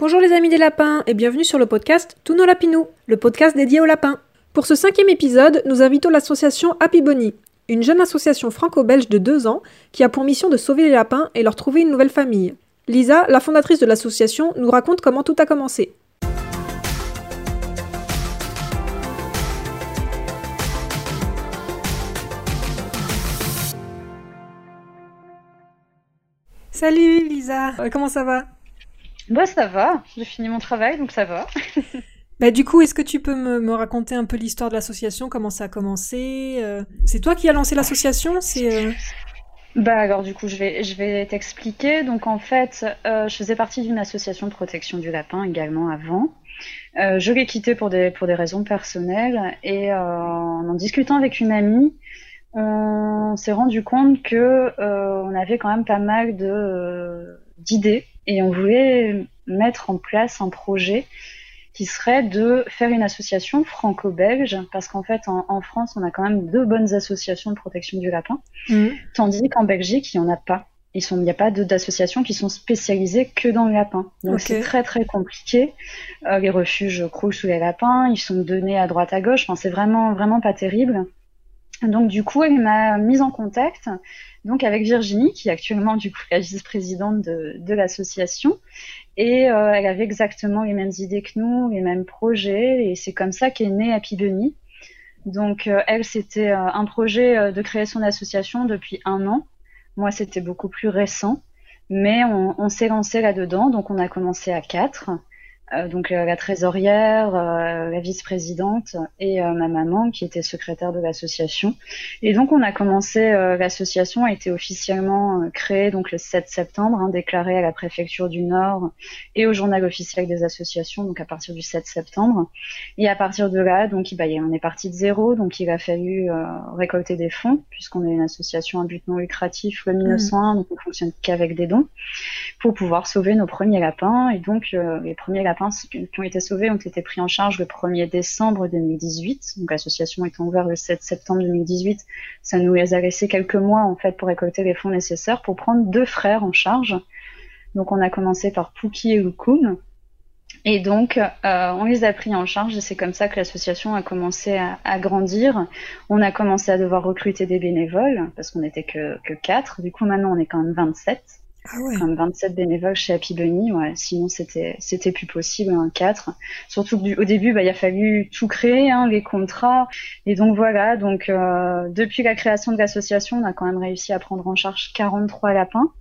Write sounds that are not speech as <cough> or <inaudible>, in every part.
Bonjour les amis des lapins et bienvenue sur le podcast Tous nos lapinous, le podcast dédié aux lapins. Pour ce cinquième épisode, nous invitons l'association Happy Bunny, une jeune association franco-belge de deux ans qui a pour mission de sauver les lapins et leur trouver une nouvelle famille. Lisa, la fondatrice de l'association, nous raconte comment tout a commencé. Salut Lisa, Euh, comment ça va? Bah ça va, j'ai fini mon travail donc ça va. <laughs> Bah du coup, est-ce que tu peux me, me raconter un peu l'histoire de l'association, comment ça a commencé euh, C'est toi qui as lancé l'association C'est euh, Bah alors du coup je vais je vais t'expliquer. Donc en fait euh, je faisais partie d'une association de protection du lapin également avant. Je l'ai quittée pour des pour des raisons personnelles et en en discutant avec une amie, on s'est rendu compte que on avait quand même pas mal de d'idées et on voulait mettre en place un projet qui serait de faire une association franco-belge, parce qu'en fait, en, en France, on a quand même deux bonnes associations de protection du lapin, Mhm. tandis qu'en Belgique, il n'y en a pas. Il n'y a pas d'associations qui sont spécialisées que dans le lapin. Donc c'est très très compliqué. Euh, les refuges croulent sous les lapins, ils sont donnés à droite à gauche. Enfin, c'est vraiment vraiment pas terrible. Donc du coup, elle m'a mise en contact donc avec Virginie, qui est actuellement du coup la vice-présidente de, de l'association. Et euh, elle avait exactement les mêmes idées que nous, les mêmes projets, et c'est comme ça qu'est née Happy Bunny. Donc euh, elle, c'était euh, un projet de créer son association depuis un an. Moi, c'était beaucoup plus récent, mais on, on s'est lancé là-dedans. Donc on a commencé à quatre. Euh, donc euh, la trésorière, euh, la vice-présidente et ma maman qui était secrétaire de l'association. Et donc on a commencé, l'association a été officiellement créée donc le 7 septembre, hein, déclarée à la préfecture du Nord et au journal officiel des associations donc à partir du 7 septembre. Et à partir de là, donc bah, on est parti de zéro, donc il a fallu euh, récolter des fonds puisqu'on est une association à but non lucratif, le 1901, donc on fonctionne qu'avec des dons pour pouvoir sauver nos premiers lapins. Et donc, euh, les premiers lapins qui qui ont été sauvés ont été pris en charge le 1er décembre 2018. Donc, l'association étant ouverte le 7 septembre 2018, ça nous les a laissé quelques mois, en fait, pour récolter les fonds nécessaires pour prendre deux frères en charge. Donc, on a commencé par Pookie et Lukun. Et donc, euh, on les a pris en charge et c'est comme ça que l'association a commencé à, à grandir. On a commencé à devoir recruter des bénévoles parce qu'on n'était que, que 4. Du coup, maintenant, on est quand même 27 Ah ouais. comme 27 bénévoles chez Happy Bunny, ouais. Sinon, c'était, c'était plus possible, un 4. Surtout que du- au début, bah, il a fallu tout créer, hein, les contrats. Et donc, voilà. Donc, euh, depuis la création de l'association, on a quand même réussi à prendre en charge 43 lapins.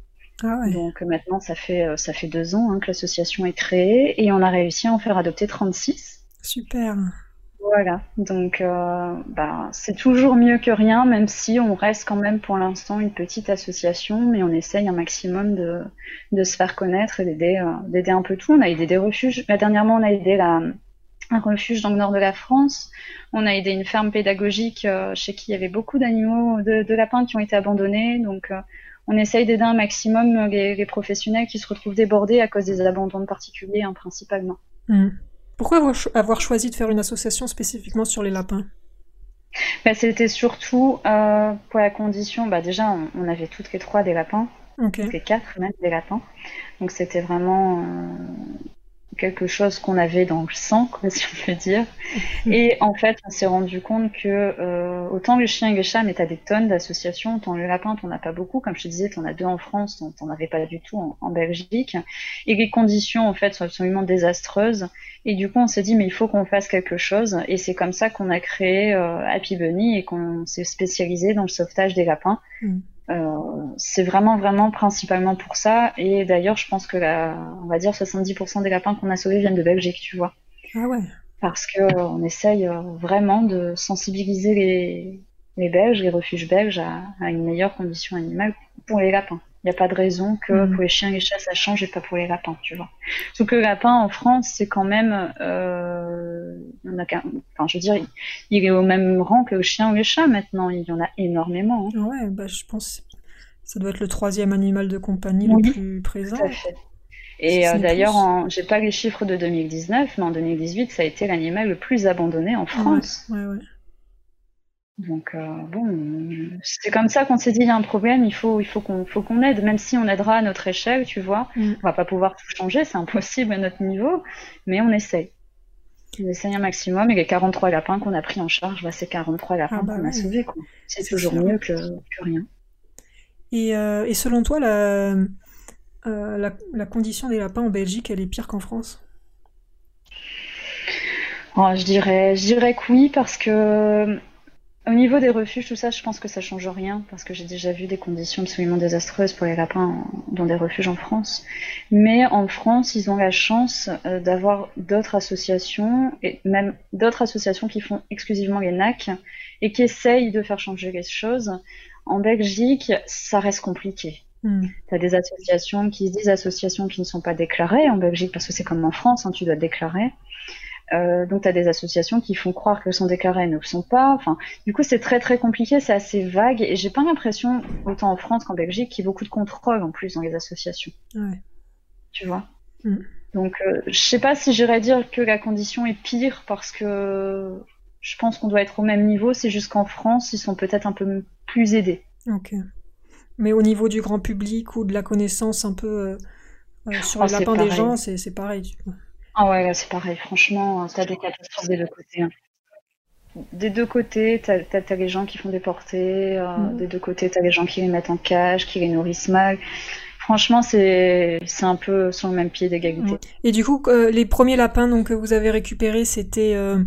Ah ouais. Donc, maintenant, ça fait, euh, ça fait deux ans, hein, que l'association est créée et on a réussi à en faire adopter 36. Super. Voilà, donc euh, bah, c'est toujours mieux que rien, même si on reste quand même pour l'instant une petite association, mais on essaye un maximum de, se faire connaître et d'aider euh, d'aider un peu tout. On a aidé des refuges. Là, dernièrement, on a aidé un refuge dans le nord de la France. On a aidé une ferme pédagogique euh, chez qui il y avait beaucoup d'animaux, de, lapins qui ont été abandonnés. Donc, on essaye d'aider un maximum les, professionnels qui se retrouvent débordés à cause des abandons de particuliers, hein, principalement. Mhm. Pourquoi avoir, cho- avoir choisi de faire une association spécifiquement sur les lapins? Bah, c'était surtout euh, pour la condition, bah déjà on, on avait toutes les trois des lapins, toutes les quatre même des lapins, donc c'était vraiment euh, quelque chose qu'on avait dans le sang, <laughs> si on peut dire. Et en fait, on s'est rendu compte que euh, autant le chien et le chat, mais t'as des tonnes d'associations, autant le lapin, t'en as pas beaucoup, comme je te disais, t'en as deux en France, t'en t'en avais pas du tout en, en Belgique, et les conditions en fait sont absolument désastreuses. Et du coup, on s'est dit, mais il faut qu'on fasse quelque chose. Et c'est comme ça qu'on a créé euh, Happy Bunny et qu'on s'est spécialisé dans le sauvetage des lapins. Mm. Euh, c'est vraiment, vraiment principalement pour ça. Et d'ailleurs, je pense que la, on va dire 70% des lapins qu'on a sauvés viennent de Belgique, tu vois. Ah ouais. Parce que euh, on essaye euh, vraiment de sensibiliser les, les Belges, les refuges belges à, à une meilleure condition animale pour les lapins. Il n'y a pas de raison que Mm. pour les chiens et les chats ça change et pas pour les lapins, tu vois. Surtout que le lapin en France, c'est quand même, euh, en a enfin, je veux dire, il, il est au même rang que le chien ou le chat maintenant. Il y en a énormément. hein. Ah Ouais, bah je pense ça doit être le troisième animal de compagnie Oui, le plus présent. Tout à fait. Et euh, d'ailleurs, en... j'ai pas les chiffres de 2019, mais en 2018, ça a été l'animal le plus abandonné en France. Ouais, ouais. Donc euh, bon, c'est comme ça qu'on s'est dit il y a un problème, il faut, il faut qu'on, faut qu'on aide, même si on aidera à notre échelle, tu vois. Mm. On va pas pouvoir tout changer, c'est impossible à notre niveau, mais on essaye. On essaye un maximum et les 43 lapins qu'on a pris en charge, bah, c'est 43 lapins ah bah qu'on a sauvés. C'est toujours mieux que, rien. Et, euh, et, selon toi, la, euh, la, condition des lapins en Belgique, elle est pire qu'en France? Oh, je, dirais, je dirais que oui, parce que au niveau des refuges, tout ça, je pense que ça change rien parce que j'ai déjà vu des conditions absolument désastreuses pour les lapins dans des refuges en France. Mais en France, ils ont la chance euh, d'avoir d'autres associations et même d'autres associations qui font exclusivement les NAC et qui essayent de faire changer les choses. En Belgique, ça reste compliqué. Hmm. Tu as des associations qui se disent associations qui ne sont pas déclarées en Belgique parce que c'est comme en France, hein, tu dois déclarer. Euh, donc, tu as des associations qui font croire qu'elles sont déclarées et ne le sont pas. Enfin, du coup, c'est très très compliqué, c'est assez vague. Et j'ai pas l'impression, autant en France qu'en Belgique, qu'il y ait beaucoup de contrôle en plus dans les associations. Ouais. Tu vois? Mm. Donc, euh, je sais pas si j'irais dire que la condition est pire parce que je pense qu'on doit être au même niveau. C'est juste qu'en France, ils sont peut-être un peu plus aidés. Ok. Mais au niveau du grand public ou de la connaissance un peu euh, sur oh, le lapin des gens, c'est pareil. Ah ouais, c'est pareil. Franchement, t'as des catastrophes des deux côtés. Hein. Des deux côtés, t'as as, les gens qui font déporter. Euh, mm. Des deux côtés, t'as les gens qui les mettent en cage, qui les nourrissent mal. Franchement, c'est un peu sur le même pied d'égalité. Mm. Et du coup, euh, les premiers lapins donc, que vous avez récupérés, c'était euh,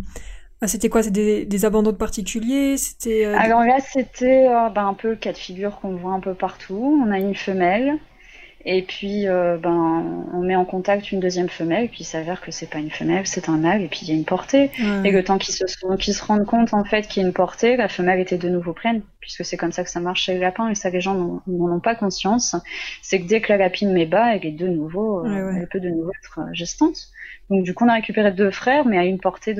ah, c'était quoi? C'était des, abandons de particuliers? C'était Alors là, c'était ben, un peu le cas de figure qu'on voit un peu partout. On a une femelle et puis, euh, ben, on met en contact une deuxième femelle, puis il s'avère que c'est pas une femelle, c'est un mâle, et puis il y a une portée. Et le temps qu'ils se, se rendent compte en fait qu'il y a une portée, la femelle était de nouveau pleine, puisque c'est comme ça que ça marche chez les lapins, et ça les gens n'en ont pas conscience. C'est que dès que la lapine met bas, elle est de nouveau, euh, elle peut de nouveau être euh, gestante. Donc du coup, on a récupéré deux frères, mais à une portée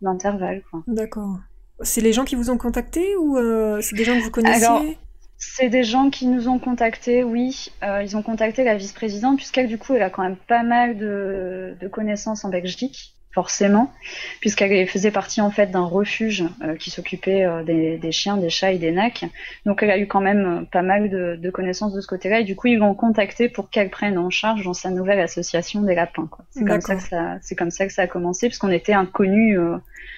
d'intervalle. D'accord. C'est les gens qui vous ont contacté ou c'est des gens que vous connaissiez? C'est des gens qui nous ont contactés, oui. Euh, ils ont contacté la vice-présidente, puisqu'elle, du coup, elle a quand même pas mal de, de connaissances en Belgique forcément, puisqu'elle faisait partie en fait d'un refuge euh, qui s'occupait euh, des, chiens, des chats et des nacs. Donc elle a eu quand même euh, pas mal de, connaissances de ce côté-là, et du coup ils l'ont contacté pour qu'elle prenne en charge dans sa nouvelle association des lapins. C'est comme ça que ça, c'est comme ça que ça a commencé, puisqu'on était inconnus,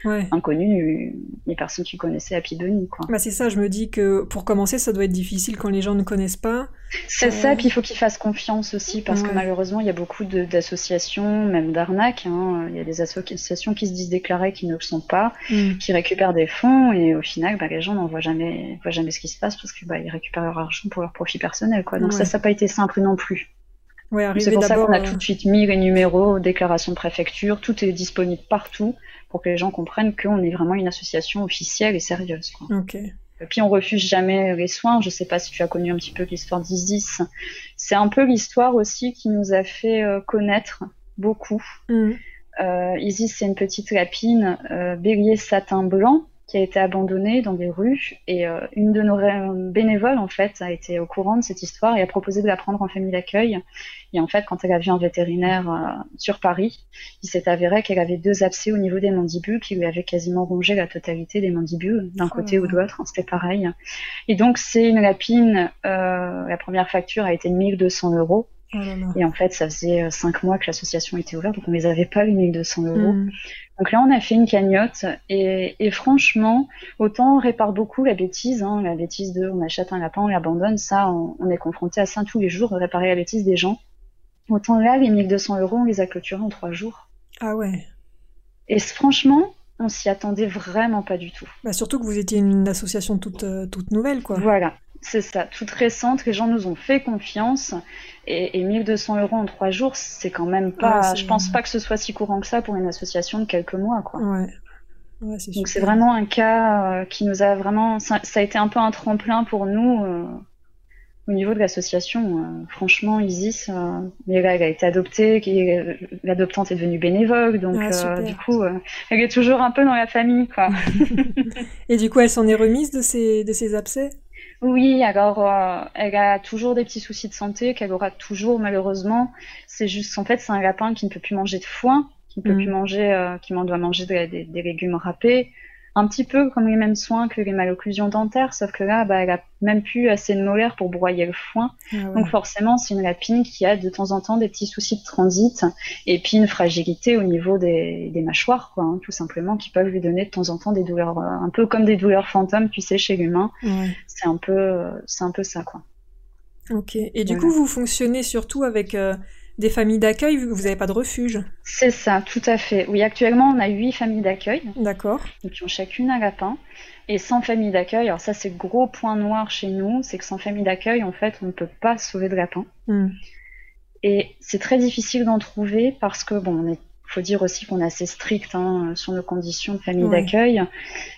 ouais. inconnus les personnes qui connaissaient Happy Bunny. Quoi. Bah c'est ça, je me dis que pour commencer, ça doit être difficile quand les gens ne connaissent pas. C'est ça, puis il faut qu'ils fassent confiance aussi, parce que malheureusement il y a beaucoup d'associations, même d'arnaques. Hein. Il y a des associations qui se disent déclarées qui ne le sont pas, mm. qui récupèrent des fonds et au final, bah, les gens n'en voient jamais, voient jamais ce qui se passe parce qu'ils bah, récupèrent leur argent pour leur profit personnel. Quoi. Donc ça, ça n'a pas été simple non plus. c'est pour ça qu'on a tout de suite mis les numéros, déclarations de préfecture, tout est disponible partout pour que les gens comprennent qu'on est vraiment une association officielle et sérieuse. Quoi. Puis on refuse jamais les soins. Je sais pas si tu as connu un petit peu l'histoire d'Isis. C'est un peu l'histoire aussi qui nous a fait euh, connaître beaucoup. Mm. Euh, Isis, c'est une petite lapine euh, bélier satin blanc qui a été abandonnée dans des rues et euh, une de nos bénévoles en fait a été au courant de cette histoire et a proposé de la prendre en famille d'accueil. Et en fait, quand elle a vu un vétérinaire euh, sur Paris, il s'est avéré qu'elle avait deux abcès au niveau des mandibules qui lui avaient quasiment rongé la totalité des mandibules d'un oh côté ou de l'autre. Hein, C'était pareil. Et donc c'est une lapine. la première facture a été de 1200 euros Oh et en fait, ça faisait euh, cinq mois que l'association était ouverte, donc on les avait pas les 1200 euros. Hmm. Donc là, on a fait une cagnotte et, et, franchement, autant on répare beaucoup la bêtise, hein, la bêtise de on achète un lapin, on l'abandonne, ça, on, est confronté à ça tous les jours, réparer la bêtise des gens. Autant là, les 1200 euros, on les a clôturés en trois jours. Ah ouais. Et franchement, on s'y attendait vraiment pas du tout. Bah surtout que vous étiez une association toute, euh, toute nouvelle, quoi. Voilà, c'est ça, toute récente. Les gens nous ont fait confiance et, 1200 euros en trois jours, c'est quand même pas. je pense pas que ce soit si courant que ça pour une association de quelques mois, quoi. Ouais. Donc c'est vraiment un cas euh, qui nous a vraiment. Ça, a été un peu un tremplin pour nous euh, au niveau de l'association. Euh, franchement, Isis, elle a été adoptée, l'adoptante est devenue bénévole, donc ah, du coup, elle est toujours un peu dans la famille, quoi. <laughs> et du coup, elle s'en est remise de ses, de ses abcès? Oui, alors euh, elle a toujours des petits soucis de santé qu'elle aura toujours malheureusement. C'est juste en fait c'est un lapin qui ne peut plus manger de foin, qui ne peut mm. plus manger, euh, qui doit manger des, légumes râpés. Un petit peu comme les mêmes soins que les malocclusions dentaires, sauf que là, bah, elle a même plus assez de molaires pour broyer le foin. Ah Donc forcément, c'est une lapine qui a de temps en temps des petits soucis de transit et puis une fragilité au niveau des, des mâchoires, quoi, hein, tout simplement, qui peuvent lui donner de temps en temps des douleurs, euh, un peu comme des douleurs fantômes, tu sais, chez l'humain. Ouais. C'est un peu, euh, c'est un peu ça, quoi. Ok. Et du Voilà. coup, vous fonctionnez surtout avec euh, des familles d'accueil, vous n'avez pas de refuge. C'est ça, tout à fait. Oui, actuellement, on a huit familles d'accueil. D'accord. donc qui ont chacune un lapin. Et sans famille d'accueil, alors ça c'est le gros point noir chez nous, c'est que sans famille d'accueil, en fait, on ne peut pas sauver de lapin. Hmm. Et c'est très difficile d'en trouver parce que, bon, on est faut dire aussi qu'on est assez strict hein, sur nos conditions de famille d'accueil,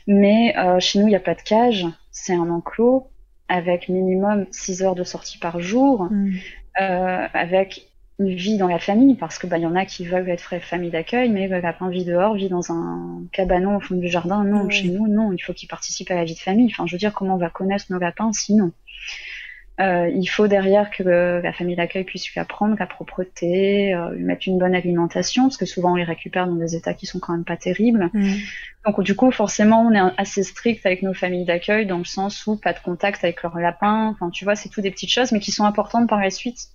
mais euh, chez nous il n'y a pas de cage, c'est un enclos avec minimum 6 heures de sortie par jour, Hmm. euh, avec une vie dans la famille, parce que bah, y en a qui veulent être famille d'accueil, mais le lapin vit dehors, vit dans un cabanon au fond du jardin. Non, chez nous, non, il faut qu'il participe à la vie de famille. Enfin, je veux dire, comment on va connaître nos lapins sinon? Euh, Il faut derrière que le- la famille d'accueil puisse lui apprendre la propreté, euh, lui mettre une bonne alimentation, parce que souvent on les récupère dans des états qui sont quand même pas terribles. Donc du coup, forcément, on est assez strict avec nos familles d'accueil dans le sens où pas de contact avec leur lapin. Enfin, tu vois, c'est tout des petites choses, mais qui sont importantes par la suite.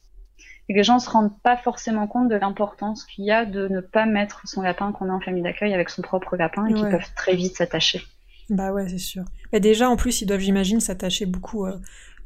Et que les gens se rendent pas forcément compte de l'importance qu'il y a de ne pas mettre son lapin qu'on a en famille d'accueil avec son propre lapin et qui Ouais. peuvent très vite s'attacher. Bah ouais, c'est sûr. Et déjà, en plus, ils doivent, j'imagine, s'attacher beaucoup euh,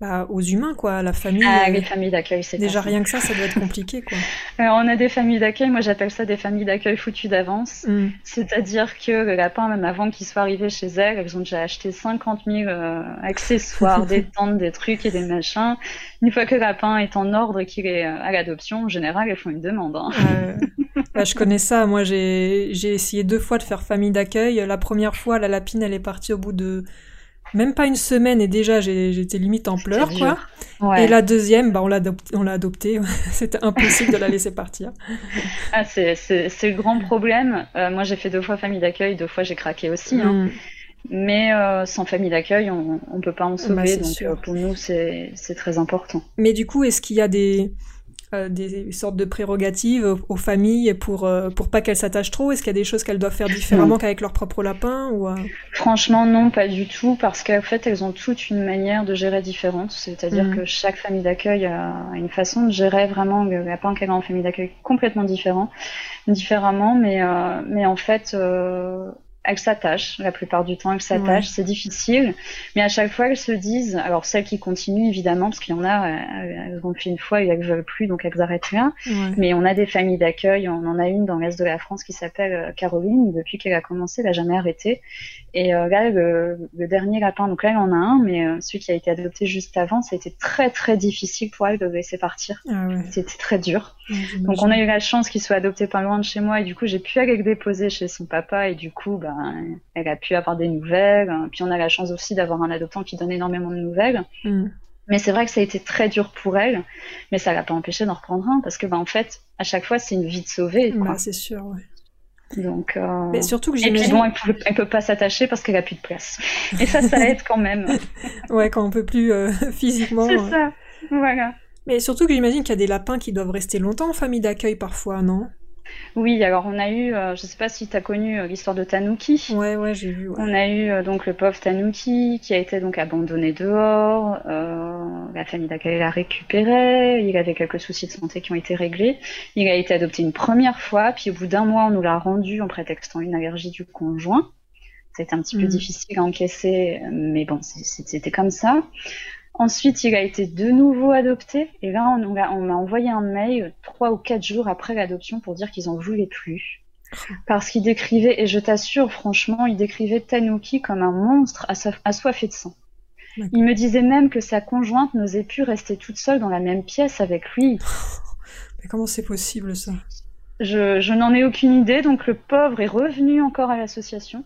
bah, aux humains, quoi, à la famille. Ah, euh, les familles d'accueil, c'est Déjà rien que ça, ça doit être compliqué, quoi. Alors, <laughs> on a des familles d'accueil, moi j'appelle ça des familles d'accueil foutues d'avance. Hmm. C'est-à-dire que le lapin, même avant qu'il soit arrivé chez elles, elles ont déjà acheté 50 000 euh, accessoires, des <laughs> tentes, des trucs et des machins. Une fois que le lapin est en ordre et qu'il est euh, à l'adoption, en général, elles font une demande. hein. Euh, <laughs> bah, je connais ça. Moi, j'ai essayé deux fois de faire famille d'accueil. La première fois, la lapine, elle est partie au bout de même pas une semaine et déjà j'étais limite en pleurs, quoi. Ouais. Et la deuxième, bah, on l'a adoptée. <laughs> C'était impossible de la laisser partir. Ah, c'est, le grand problème. Euh, moi, j'ai fait deux fois famille d'accueil, deux fois j'ai craqué aussi. hein. Hmm. Mais euh, sans famille d'accueil, on ne peut pas en sauver. Bah, c'est donc euh, pour nous, c'est très important. Mais du coup, est-ce qu'il y a des, euh, des sortes de prérogatives aux, familles pour, euh, pour pas qu'elles s'attachent trop? Est-ce qu'il y a des choses qu'elles doivent faire différemment qu'avec leur propre lapin ou, euh, Franchement, non, pas du tout, parce qu'en fait, elles ont toutes une manière de gérer différente. C'est-à-dire Mhm. que chaque famille d'accueil a une façon de gérer vraiment le lapin qu'elle a en famille d'accueil complètement différent, différemment, mais, euh, mais en fait, euh, elles s'attachent. La plupart du temps, elles s'attachent. C'est difficile, mais à chaque fois, elles se disent, alors celles qui continuent évidemment, parce qu'il y en a, euh, elles ont fait une fois et elles veulent plus, donc elles arrêtent là. ouais. Mais on a des familles d'accueil, on en a une dans l'est de la France qui s'appelle euh, Caroline, depuis qu'elle a commencé, elle a jamais arrêté. Et euh, là, le, le dernier lapin, donc là, elle en a un, mais euh, celui qui a été adopté juste avant, ça a été très très difficile pour elle de le laisser partir. Ah ouais. C'était très dur. Ouais. Donc on a eu la chance qu'il soit adopté pas loin de chez moi, et du coup j'ai pu aller le déposer chez son papa, et du coup, ben, elle a pu avoir des nouvelles. hein. Puis on a la chance aussi d'avoir un adoptant qui donne énormément de nouvelles. Hmm. Mais c'est vrai que ça a été très dur pour elle, mais ça l'a pas empêché d'en reprendre un, parce que ben en fait, à chaque fois, c'est une vie de. Quoi. Bah, c'est sûr, ouais. Donc, euh, Mais surtout que Et puis bon, elle peut, elle peut pas s'attacher parce qu'elle a plus de place. Et ça, ça aide quand même. <laughs> ouais, quand on peut plus euh, <laughs> physiquement. C'est ça. Voilà. Mais surtout que j'imagine qu'il y a des lapins qui doivent rester longtemps en famille d'accueil parfois, non? Oui, alors on a eu, euh, je sais pas si tu as connu euh, l'histoire de Tanuki. Ouais, ouais, j'ai vu. ouais. On a eu euh, donc le pauvre Tanuki qui a été donc abandonné dehors. la famille d'accueil l'a récupéré. Il avait quelques soucis de santé qui ont été réglés. Il a été adopté une première fois, puis au bout d'un mois, on nous l'a rendu en prétextant une allergie du conjoint. C'était un petit peu Mhm. difficile à encaisser, mais bon, c'était comme ça. Ensuite, il a été de nouveau adopté, et là, on m'a envoyé un mail trois ou quatre jours après l'adoption pour dire qu'ils en voulaient plus. Parce qu'il décrivait, et je t'assure, franchement, il décrivait Tanuki comme un monstre assoiffé de sang. Il me disait même que sa conjointe n'osait plus rester toute seule dans la même pièce avec lui. Mais comment c'est possible ça? Je, je n'en ai aucune idée, donc le pauvre est revenu encore à l'association.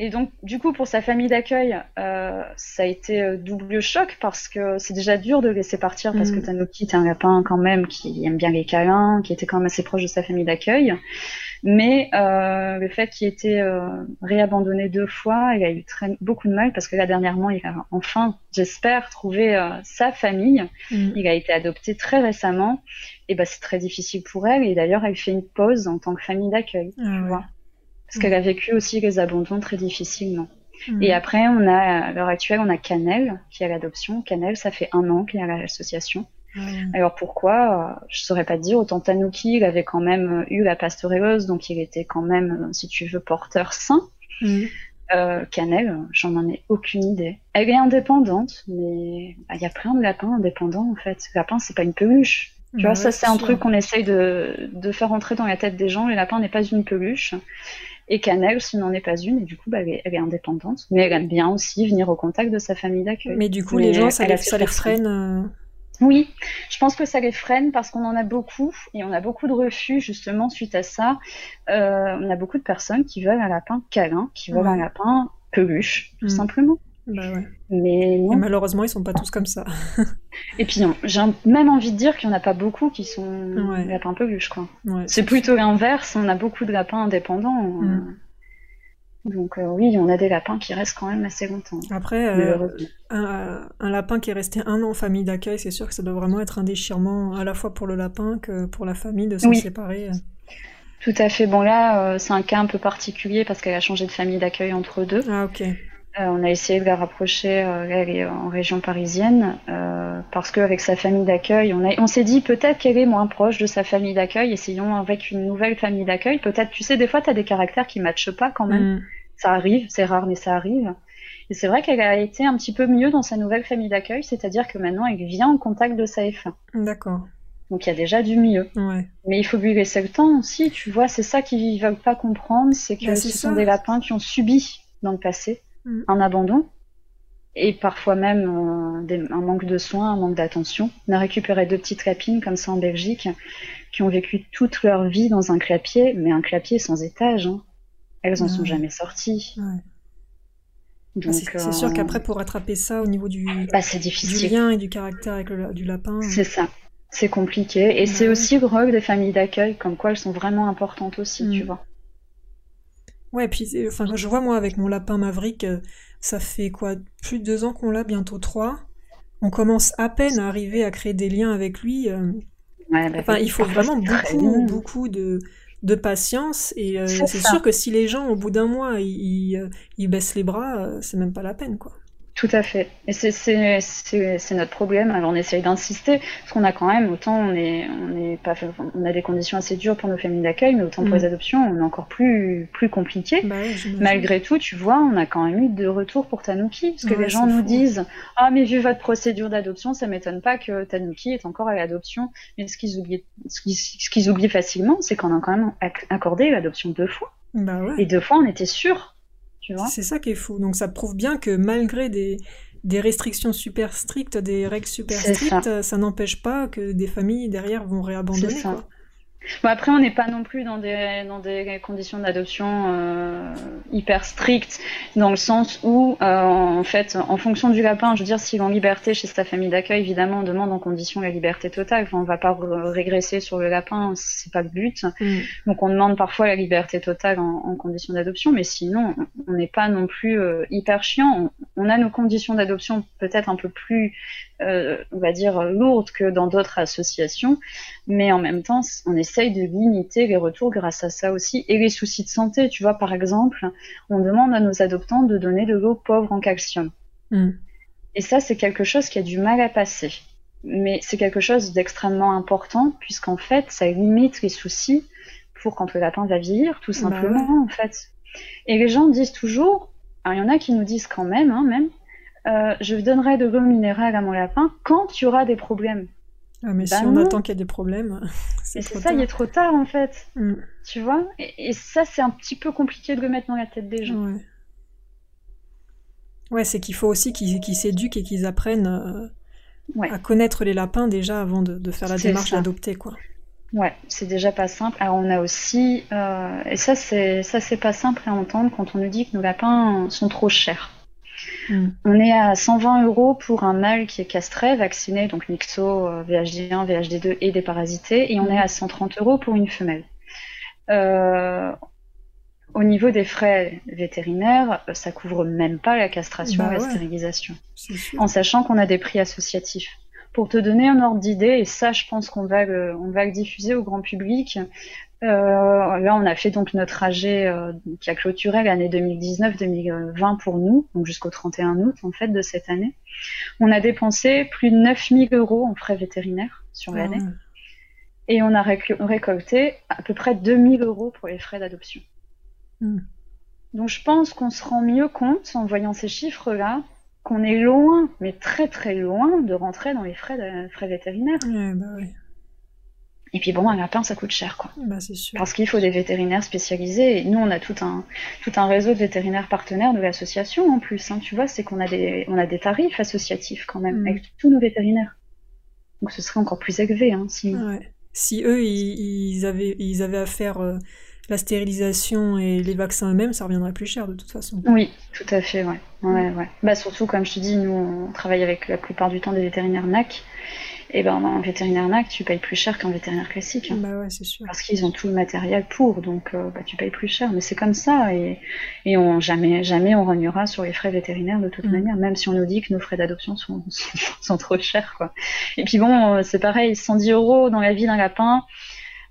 Et donc, du coup, pour sa famille d'accueil, euh, ça a été euh, double choc parce que c'est déjà dur de laisser partir parce Mhm. que Tanuki était un lapin quand même qui aime bien les câlins, qui était quand même assez proche de sa famille d'accueil. Mais euh, le fait qu'il ait été euh, réabandonné deux fois, il a eu très, beaucoup de mal parce que là, dernièrement, il a enfin, j'espère, trouvé euh, sa famille. Hmm. Il a été adopté très récemment. Et ben, c'est très difficile pour elle. Et d'ailleurs, elle fait une pause en tant que famille d'accueil. Ah ouais. vois. Parce qu'elle a vécu aussi les abandons très difficilement. Et après, on a, à l'heure actuelle, on a Canel qui a l'adoption. Canel, ça fait un an qu'il est à l'association. Alors pourquoi? Je saurais pas te dire. Autant Tanuki, il avait quand même eu la pastorellose, donc il était quand même, si tu veux, porteur sain. Mm. Euh, Canel, j'en en ai aucune idée. Elle est indépendante, mais bah, il y a plein de lapins indépendants en fait. Le lapin, c'est pas une peluche. Tu vois, bah ça c'est un truc qu'on essaye de, de, faire entrer dans la tête des gens. Le lapin n'est pas une peluche. Et Canel, ce n'en est pas une, et du coup, bah, elle, est, indépendante. Mais elle aime bien aussi venir au contact de sa famille d'accueil. Mais du coup, les gens, ça, les, ça les freine euh, oui, je pense que ça les freine parce qu'on en a beaucoup et on a beaucoup de refus justement suite à ça. Euh, on a beaucoup de personnes qui veulent un lapin câlin, qui veulent un lapin peluche, tout mm. simplement. Bah ouais. Mais Et malheureusement, ils sont pas tous comme ça. <laughs> et puis, j'ai même envie de dire qu'il n'y en a pas beaucoup qui sont lapins peluches, quoi. c'est plutôt l'inverse. On a beaucoup de lapins indépendants. Mm. Donc euh, oui, on a des lapins qui restent quand même assez longtemps. Après, euh, un, lapin qui est resté un an en famille d'accueil, c'est sûr que ça doit vraiment être un déchirement à la fois pour le lapin que pour la famille de se séparer. Tout à fait. Bon là, euh, c'est un cas un peu particulier parce qu'elle a changé de famille d'accueil entre deux. Ah ok. On a essayé de la rapprocher, elle est en région parisienne, parce qu'avec sa famille d'accueil, on, on s'est dit peut-être qu'elle est moins proche de sa famille d'accueil, essayons avec une nouvelle famille d'accueil. Peut-être, tu sais, des fois, tu as des caractères qui ne matchent pas quand même. Mm. Ça arrive, c'est rare, mais ça arrive. Et c'est vrai qu'elle a été un petit peu mieux dans sa nouvelle famille d'accueil, c'est-à-dire que maintenant elle vient en contact de sa F1. D'accord. Donc il y a déjà du mieux. Ouais. Mais il faut lui laisser le temps aussi, tu vois, c'est ça qu'ils veulent pas comprendre, c'est que bah, ce sont des lapins qui ont subi dans le passé mm. un abandon et parfois même euh, un manque de soins, un manque d'attention. On a récupéré deux petites lapines comme ça en Belgique qui ont vécu toute leur vie dans un clapier, mais un clapier sans étage. Hein. Elles en sont jamais sorties. Ah, c'est sûr euh, qu'après, pour rattraper ça au niveau du, bah, du lien et du caractère avec le, du lapin. C'est ça. C'est compliqué. Et c'est aussi le rôle des familles d'accueil, comme quoi elles sont vraiment importantes aussi, tu mm. vois. Ouais, puis enfin, je vois moi avec mon lapin Maverick, euh, ça fait quoi Plus de deux ans qu'on l'a, bientôt trois. On commence à peine à arriver à créer des liens avec lui. Euh. Bah, enfin, il faut vraiment beaucoup, beaucoup de, de patience et euh, c'est sûr que si les gens au bout d'un mois ils, ils, baissent les bras, euh, c'est même pas la peine quoi. Tout à fait. Et c'est notre problème. Alors on essaye d'insister, parce qu'on a quand même, autant on est, on est pas, on a des conditions assez dures pour nos familles d'accueil, mais autant pour mm. les adoptions, on est encore plus, plus compliqué. Bah Malgré tout, tu vois, on a quand même eu de retours pour Tanuki, parce que les gens nous disent, ah mais vu votre procédure d'adoption, ça m'étonne pas que Tanuki est encore à l'adoption. Mais ce qu'ils oublient, ce qu'ils oublient facilement, c'est qu'on a quand même accordé l'adoption deux fois. Bah ouais. Et deux fois, on était sûr c'est ça qui est fou. Donc ça prouve bien que malgré des, des restrictions super strictes, des règles super strictes, ça, n'empêche pas que des familles derrière vont réabandonner. Quoi. Bon, après, on n'est pas non plus dans des, dans des conditions d'adoption euh, hyper strictes, dans le sens où, euh, en fait, en fonction du lapin, je veux dire, s'il est en liberté chez sa famille d'accueil, évidemment, on demande en condition la liberté totale. Enfin, on va pas régresser sur le lapin, c'est pas le but. Mm. Donc, on demande parfois la liberté totale en, en condition d'adoption, mais sinon, on n'est pas non plus euh, hyper chiant. On, on, a nos conditions d'adoption peut-être un peu plus, euh, on va dire, lourdes que dans d'autres associations, mais en même temps, on essaye de limiter les retours grâce à ça aussi et les soucis de santé. Tu vois, par exemple, on demande à nos adoptants de donner de l'eau pauvre en calcium. Hmm. Et ça, c'est quelque chose qui a du mal à passer. Mais c'est quelque chose d'extrêmement important puisqu'en fait, ça limite les soucis pour quand le lapin va vieillir, tout bah simplement, en fait. Et les gens disent toujours, alors il y en a qui nous disent quand même, hein, même, euh, je donnerai de l'eau minérale à mon lapin quand il y aura des problèmes. Ah, mais bah si on attend qu'il y ait des problèmes, <laughs> c'est ça, il est trop tard en fait. Mm. Tu vois? Et, ça, c'est un petit peu compliqué de le mettre dans la tête des gens. Ouais, c'est qu'il faut aussi qu'ils s'éduquent et qu'ils apprennent euh, à connaître les lapins déjà avant de, faire la démarche d'adopter, quoi. Ouais, c'est déjà pas simple. Alors on a aussi, euh, et ça c'est ça c'est pas simple à entendre quand on nous dit que nos lapins sont trop chers. Mm. On est à 120 euros pour un mâle qui est castré, vacciné, donc euh, VHD1, VHD2 et déparasité, et on est à 130 euros pour une femelle. Euh, au niveau des frais vétérinaires, ça couvre même pas la castration et bah la stérilisation, en sachant qu'on a des prix associatifs. Pour te donner un ordre d'idée, et ça, je pense qu'on va le, on va le diffuser au grand public. Euh, là, on a fait donc notre trajet euh, qui a clôturé l'année 2019-2020 pour nous, donc jusqu'au 31 août en fait de cette année. On a dépensé plus de 9000 euros en frais vétérinaires sur Ah l'année. Et on a réc- récolté à peu près 2000 euros pour les frais d'adoption. Hmm. Donc je pense qu'on se rend mieux compte en voyant ces chiffres-là qu'on est loin, mais très très loin de rentrer dans les frais, de- frais vétérinaires. Bah oui, Et puis bon, un lapin ça coûte cher quoi. bah sûr. Parce qu'il faut des vétérinaires spécialisés. Et nous, on a tout un, tout un réseau de vétérinaires partenaires de l'association en plus. hein. Tu vois, c'est qu'on a des, on a des tarifs associatifs quand même Mm. avec tous nos vétérinaires. Donc ce serait encore plus élevé. Hein, si... Ouais. Si eux, ils, ils avaient, ils avaient à faire euh, la stérilisation et les vaccins eux-mêmes, ça reviendrait plus cher de toute façon. Oui, tout à fait, ouais. ouais, ouais. Bah, surtout, comme je te dis, nous, on travaille avec la plupart du temps des vétérinaires NAC. Et ben, un vétérinaire NAC, tu payes plus cher qu'un vétérinaire classique. hein. Bah ouais, c'est sûr. Parce qu'ils ont tout le matériel pour, donc euh, bah, tu payes plus cher. Mais c'est comme ça, et, et on, jamais, jamais on rognera sur les frais vétérinaires de toute Mm. manière, même si on nous dit que nos frais d'adoption sont, <laughs> sont, trop chers. Quoi. Et puis bon, euh, c'est pareil, 110 euros dans la vie d'un lapin,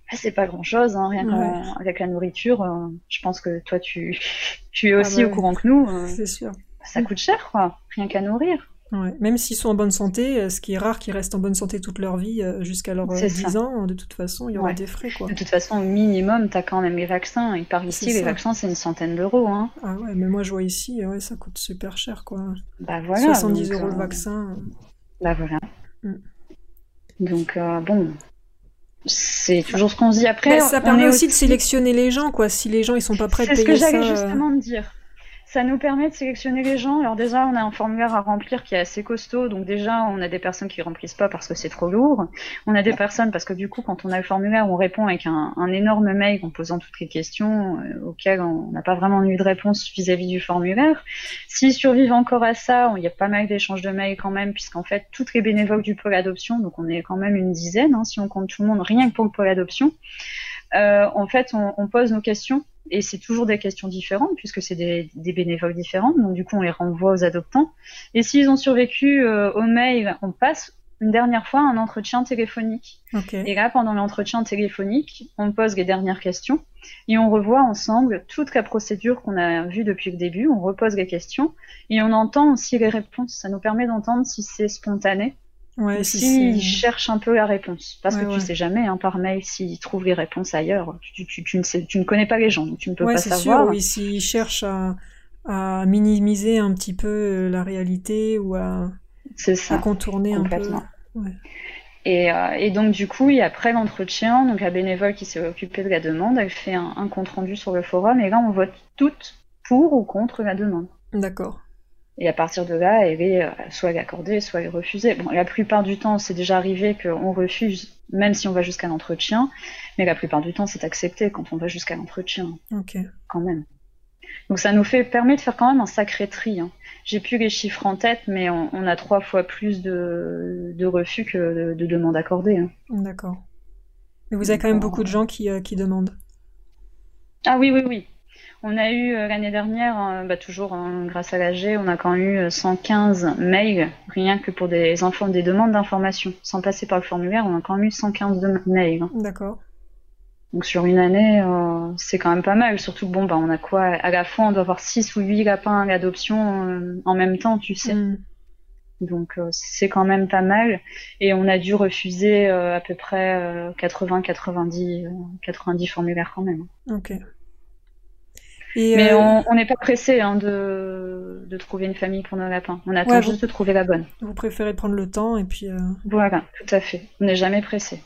bah, c'est pas grand-chose, hein, rien qu'en- Ouais. avec la nourriture. euh, je pense que toi, tu, <laughs> tu es Ah aussi bah au courant que nous. euh, C'est sûr. ça coûte cher, quoi, rien qu'à nourrir. Ouais. Même s'ils sont en bonne santé, euh, ce qui est rare qu'ils restent en bonne santé toute leur vie, euh, jusqu'à leurs euh, C'est 10 ça. ans, de toute façon, il y aura Ouais. des frais, quoi. De toute façon, au minimum, t'as quand même les vaccins. Et par ici, les ça. vaccins, c'est une centaine d'euros. Hein. Ah ouais, mais moi je vois ici, ouais, ça coûte super cher, quoi. Bah voilà. 70 donc, euros le euh, vaccin. Bah voilà. Mm. Donc euh, bon, c'est toujours ce qu'on se dit après. Bah, ça permet aussi de sélectionner les gens, quoi. Si les gens ils sont pas prêts de C'est ce payer que j'allais ça, euh, justement me dire. Ça nous permet de sélectionner les gens. Alors déjà, on a un formulaire à remplir qui est assez costaud. Donc déjà, on a des personnes qui remplissent pas parce que c'est trop lourd. On a des personnes parce que du coup, quand on a le formulaire, on répond avec un, un énorme mail en posant toutes les questions euh, auxquelles on n'a pas vraiment eu de réponse vis-à-vis du formulaire. S'ils survivent encore à ça, il y a pas mal d'échanges de mails quand même, puisqu'en fait, toutes les bénévoles du pôle adoption, donc on est quand même une dizaine, hein, si on compte tout le monde, rien que pour le pôle adoption, euh, en fait, on, on pose nos questions et c'est toujours des questions différentes puisque c'est des, des bénévoles différents. Donc du coup, on les renvoie aux adoptants. Et s'ils ont survécu euh, au mail, on passe une dernière fois un entretien téléphonique. Et là, pendant l'entretien téléphonique, on pose les dernières questions et on revoit ensemble toute la procédure qu'on a vue depuis le début. On repose les questions et on entend aussi les réponses. Ça nous permet d'entendre si c'est spontané Ouais, ou si s'ils c'est- cherchent un peu la réponse. Parce Ouais, que ouais. tu sais jamais, hein, par mail, s'ils trouvent les réponses ailleurs. Tu, tu, tu ne sais, tu ne connais pas les gens, donc tu ne peux pas savoir. sûr, oui, s'ils cherchent à, à minimiser un petit peu euh, la réalité ou à, contourner un peu. complètement. Ouais. Et, euh, et donc du coup, et après l'entretien, donc la bénévole qui s'est occupée de la demande, elle fait un, un compte rendu sur le forum et là on vote toutes pour ou contre la demande. D'accord. Et à partir de là, elle est euh, soit accordée, soit elle est refusée. Bon, la plupart du temps, c'est déjà arrivé qu'on refuse, même si on va jusqu'à l'entretien, mais la plupart du temps, c'est accepté quand on va jusqu'à l'entretien, Ok. quand même. Donc ça nous fait permet de faire quand même un sacré tri. hein. J'ai plus les chiffres en tête, mais on, on a trois fois plus de, de refus que de, de demandes accordées. hein. D'accord. Mais vous avez quand même beaucoup de gens qui, euh, qui demandent. Ah oui, oui, oui. On a eu euh, l'année dernière, euh, bah, toujours hein, grâce à l'AG, on a quand même eu euh, 115 mails, rien que pour des, enfants, des demandes d'information. Sans passer par le formulaire, on a quand même eu 115 de- mails. hein. D'accord. Donc sur une année, euh, c'est quand même pas mal. Surtout que bon, bah, on a quoi? À la fois, on doit avoir 6 ou 8 lapins à l'adoption euh, en même temps, tu sais. Hmm. Donc euh, c'est quand même pas mal. Et on a dû refuser euh, à peu près 80-90 90 formulaires quand même. Ok. Et, Mais euh, on n'est pas pressé hein, de, de trouver une famille pour nos lapins. On attend Ouais, juste de trouver la bonne. vous préférez prendre le temps et puis. euh, Voilà, tout à fait. On n'est jamais pressé.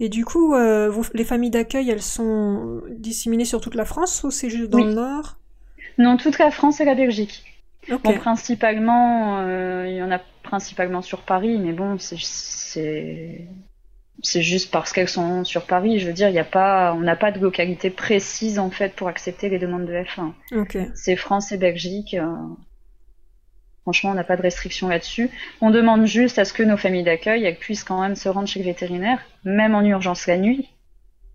Et du coup, euh, vous- les familles d'accueil, elles sont disséminées sur toute la France ou c'est juste dans Oui. le Nord? Non, toute la France et la Belgique. Bon, principalement, il y en a principalement sur Paris, mais bon, c'est c'est juste parce qu'elles sont sur Paris. Je veux dire, il y a pas, on n'a pas de localité précise en fait pour accepter les demandes de F1. Ok. C'est France et Belgique. euh, Franchement, on n'a pas de restriction là-dessus. On demande juste à ce que nos familles d'accueil elles puissent quand même se rendre chez le vétérinaire, même en urgence la nuit,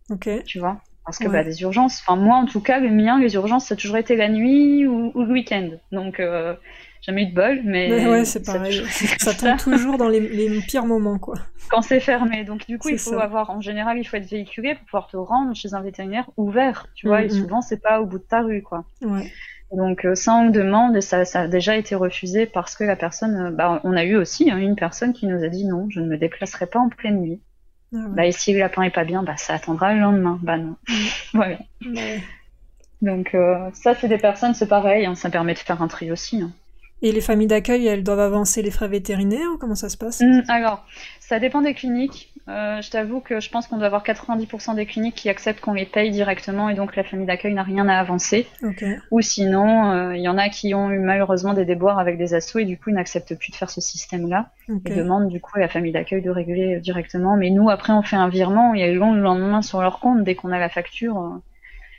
Ok. tu vois? Parce que Ouais. bah, des urgences, enfin moi en tout cas, le mien, les urgences, ça a toujours été la nuit ou, ou le week-end. Donc euh, jamais eu de bol, mais. mais ouais, c'est pareil. Ça, tombe toujours dans les, les, pires moments, quoi. Quand c'est fermé. Donc, du coup, il faut avoir, en général, il faut être véhiculé pour pouvoir te rendre chez un vétérinaire ouvert, tu vois, et mm, mm. souvent, c'est pas au bout de ta rue, quoi. Ouais. Donc euh, ça on demande et ça, ça, a déjà été refusé parce que la personne, euh, bah, on a eu aussi hein, une personne qui nous a dit non, je ne me déplacerai pas en pleine nuit. Ah bah, et si le lapin est pas bien, bah ça attendra le lendemain. Bah non. Mm. <laughs> voilà. Donc euh, ça c'est des personnes, c'est pareil, hein, ça permet de faire un tri aussi. Hein. Et les familles d'accueil, elles doivent avancer les frais vétérinaires Comment ça se passe? Mm, Alors, ça dépend des cliniques. Euh, je t'avoue que je pense qu'on doit avoir 90% des cliniques qui acceptent qu'on les paye directement et donc la famille d'accueil n'a rien à avancer. Ou sinon, euh, il y en a qui ont eu malheureusement des déboires avec des assos et du coup ils n'acceptent plus de faire ce système-là et demandent du coup à la famille d'accueil de régler directement. Mais nous, après, on fait un virement et ils l'ont le lendemain sur leur compte. Dès qu'on a la facture, euh,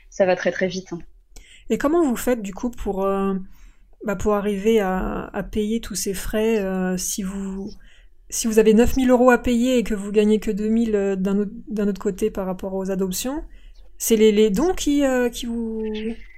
ça va très très vite. Hein. Et comment vous faites du coup pour bah, pour arriver à, à, payer tous ces frais euh, si vous si vous avez 9000 euros à payer et que vous gagnez que 2000 euh, d'un autre, autre côté par rapport aux adoptions, c'est les, les dons qui, euh, qui vous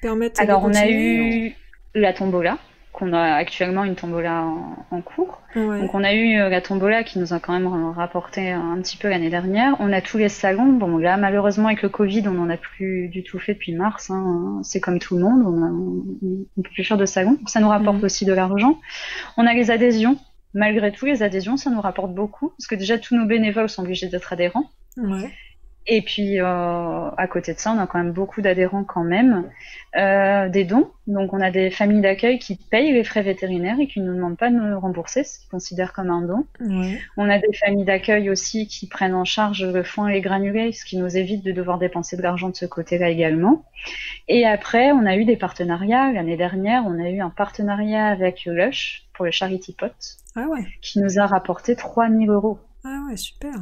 permettent Alors, on a eu la tombola qu'on a actuellement une tombola en, cours. Donc on a eu euh, la tombola qui nous a quand même rapporté un petit peu l'année dernière. On a tous les salons. Bon là malheureusement avec le Covid on n'en a plus du tout fait depuis mars. Hein. C'est comme tout le monde, on ne peut plus faire de salons. ça nous rapporte mhm. aussi de l'argent. On a les adhésions. Malgré tout les adhésions ça nous rapporte beaucoup parce que déjà tous nos bénévoles sont obligés d'être adhérents. Ouais. Et puis euh, à côté de ça, on a quand même beaucoup d'adhérents quand même, euh, des dons. Donc on a des familles d'accueil qui payent les frais vétérinaires et qui ne nous demandent pas de nous rembourser, ce qu'ils considèrent comme un don. On a des familles d'accueil aussi qui prennent en charge le foin et les granulés, ce qui nous évite de devoir dépenser de l'argent de ce côté-là également. Et après, on a eu des partenariats. L'année dernière, on a eu un partenariat avec Lush pour le Charity Pot, ah ouais. qui nous a rapporté 3000 euros. Ah ouais, super.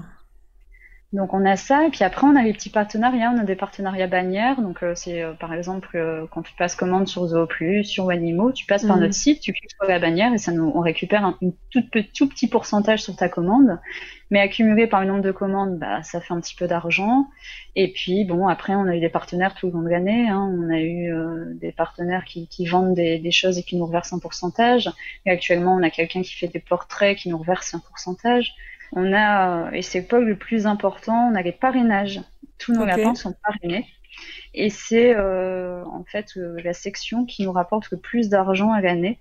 Donc on a ça, et puis après on a les petits partenariats, on a des partenariats bannières, donc euh, c'est euh, par exemple euh, quand tu passes commande sur Zooplus, sur Wanimo, tu passes par mhm. notre site, tu cliques sur la bannière et ça nous, on récupère un tout, tout, petit pourcentage sur ta commande, mais accumulé par le nombre de commandes, bah, ça fait un petit peu d'argent. Et puis bon, après on a eu des partenaires tout le long de l'année, hein. on a eu des partenaires qui, qui vendent des, des, choses et qui nous reversent un pourcentage, et actuellement on a quelqu'un qui fait des portraits qui nous reverse un pourcentage. On a, et c'est pas le plus important, on a les parrainages. Tous nos lapins sont parrainés. Et c'est euh, en fait euh, la section qui nous rapporte le plus d'argent à l'année.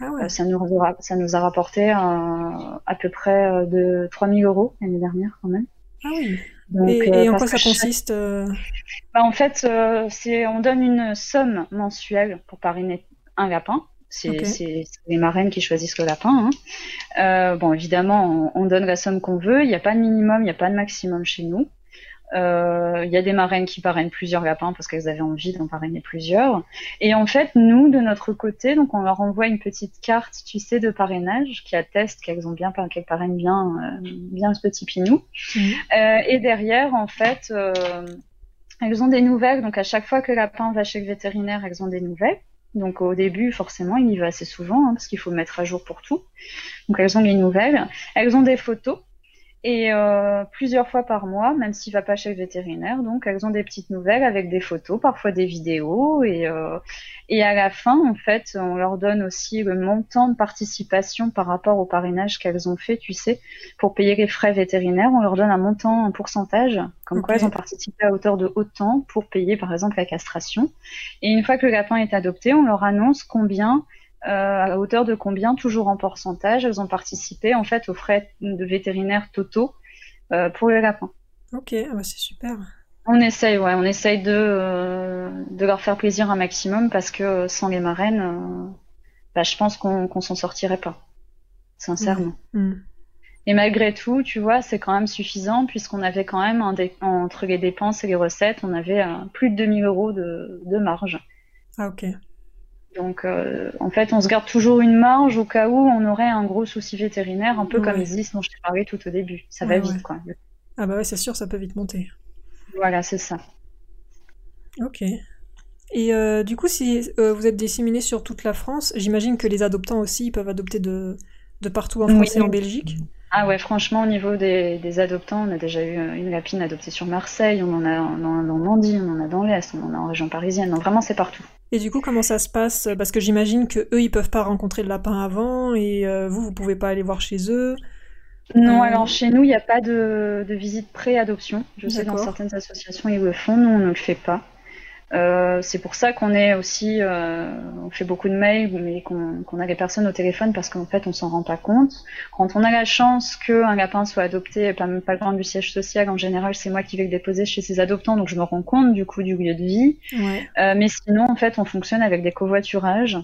Ah ouais. Euh, ça, nous, ça nous a rapporté à peu près de 3000 euros l'année dernière quand même. Ah oui. et, en quoi ça consiste bah, En fait, c'est on donne une somme mensuelle pour parrainer un lapin. C'est les marraines qui choisissent le lapin. Hein. Euh, bon, évidemment, on, donne la somme qu'on veut. Il n'y a pas de minimum, il n'y a pas de maximum chez nous. Euh, il y a des marraines qui parrainent plusieurs lapins parce qu'elles avaient envie d'en parrainer plusieurs. Et en fait, nous, de notre côté, donc on leur envoie une petite carte, tu sais, de parrainage qui atteste qu'elles ont bien, qu'elles parrainent bien, euh, bien ce petit pinou. Mhm. et derrière, en fait, elles ont des nouvelles. Donc à chaque fois que le lapin va chez le vétérinaire, elles ont des nouvelles. Donc au début, forcément, il y va assez souvent hein, parce qu'il faut mettre à jour pour tout. Donc elles ont les nouvelles, elles ont des photos et euh, plusieurs fois par mois, même s'il va pas chez le vétérinaire. Donc elles ont des petites nouvelles avec des photos, parfois des vidéos et euh, et à la fin, en fait, on leur donne aussi le montant de participation par rapport au parrainage qu'elles ont fait, tu sais, pour payer les frais vétérinaires. On leur donne un montant, un pourcentage, comme quoi elles ont participé à hauteur de autant pour payer, par exemple, la castration. Et une fois que le lapin est adopté, on leur annonce combien à hauteur de combien, toujours en pourcentage, elles ont participé en fait aux frais de vétérinaire totaux euh, pour les lapins. Ok, ah bah, c'est super. On essaye, ouais, on essaye de, euh, de leur faire plaisir un maximum parce que sans les marraines, bah, je pense qu'on s'en sortirait pas, sincèrement. Mm. Et malgré tout, tu vois, c'est quand même suffisant puisqu'on avait quand même entre les dépenses et les recettes, on avait plus de 2000 euros de, de marge. Ah ok. Donc, euh, en fait, on se garde toujours une marge au cas où on aurait un gros souci vétérinaire, un peu comme les 10 dont je t'ai parlé tout au début. Ça va vite, quoi. Ah bah ouais, c'est sûr, ça peut vite monter. Voilà, c'est ça. Ok. Et euh, du coup, si euh, vous êtes disséminé sur toute la France, j'imagine que les adoptants aussi peuvent adopter de, de partout en France et en Belgique? Ah ouais, franchement, au niveau des, adoptants, on a déjà eu une lapine adoptée sur Marseille, on en a en Normandie, on en a dans l'Est, on en a en région parisienne. Non, vraiment, c'est partout. Et du coup, comment ça se passe? Parce que j'imagine que eux, ils peuvent pas rencontrer le lapin avant, et euh, vous, vous pouvez pas aller voir chez eux? Non, alors chez nous, il n'y a pas de, de visite pré-adoption. Je sais dans certaines associations, ils le font. Nous, on ne le fait pas. Euh, c'est pour ça qu'on est aussi, euh, on fait beaucoup de mails, mais qu'on a des personnes au téléphone parce qu'en fait on s'en rend pas compte. Quand on a la chance qu'un lapin soit adopté, pas même pas le grand du siège social, en général c'est moi qui vais le déposer chez ses adoptants, donc je me rends compte du coup du lieu de vie. Euh, mais sinon en fait on fonctionne avec des covoiturages.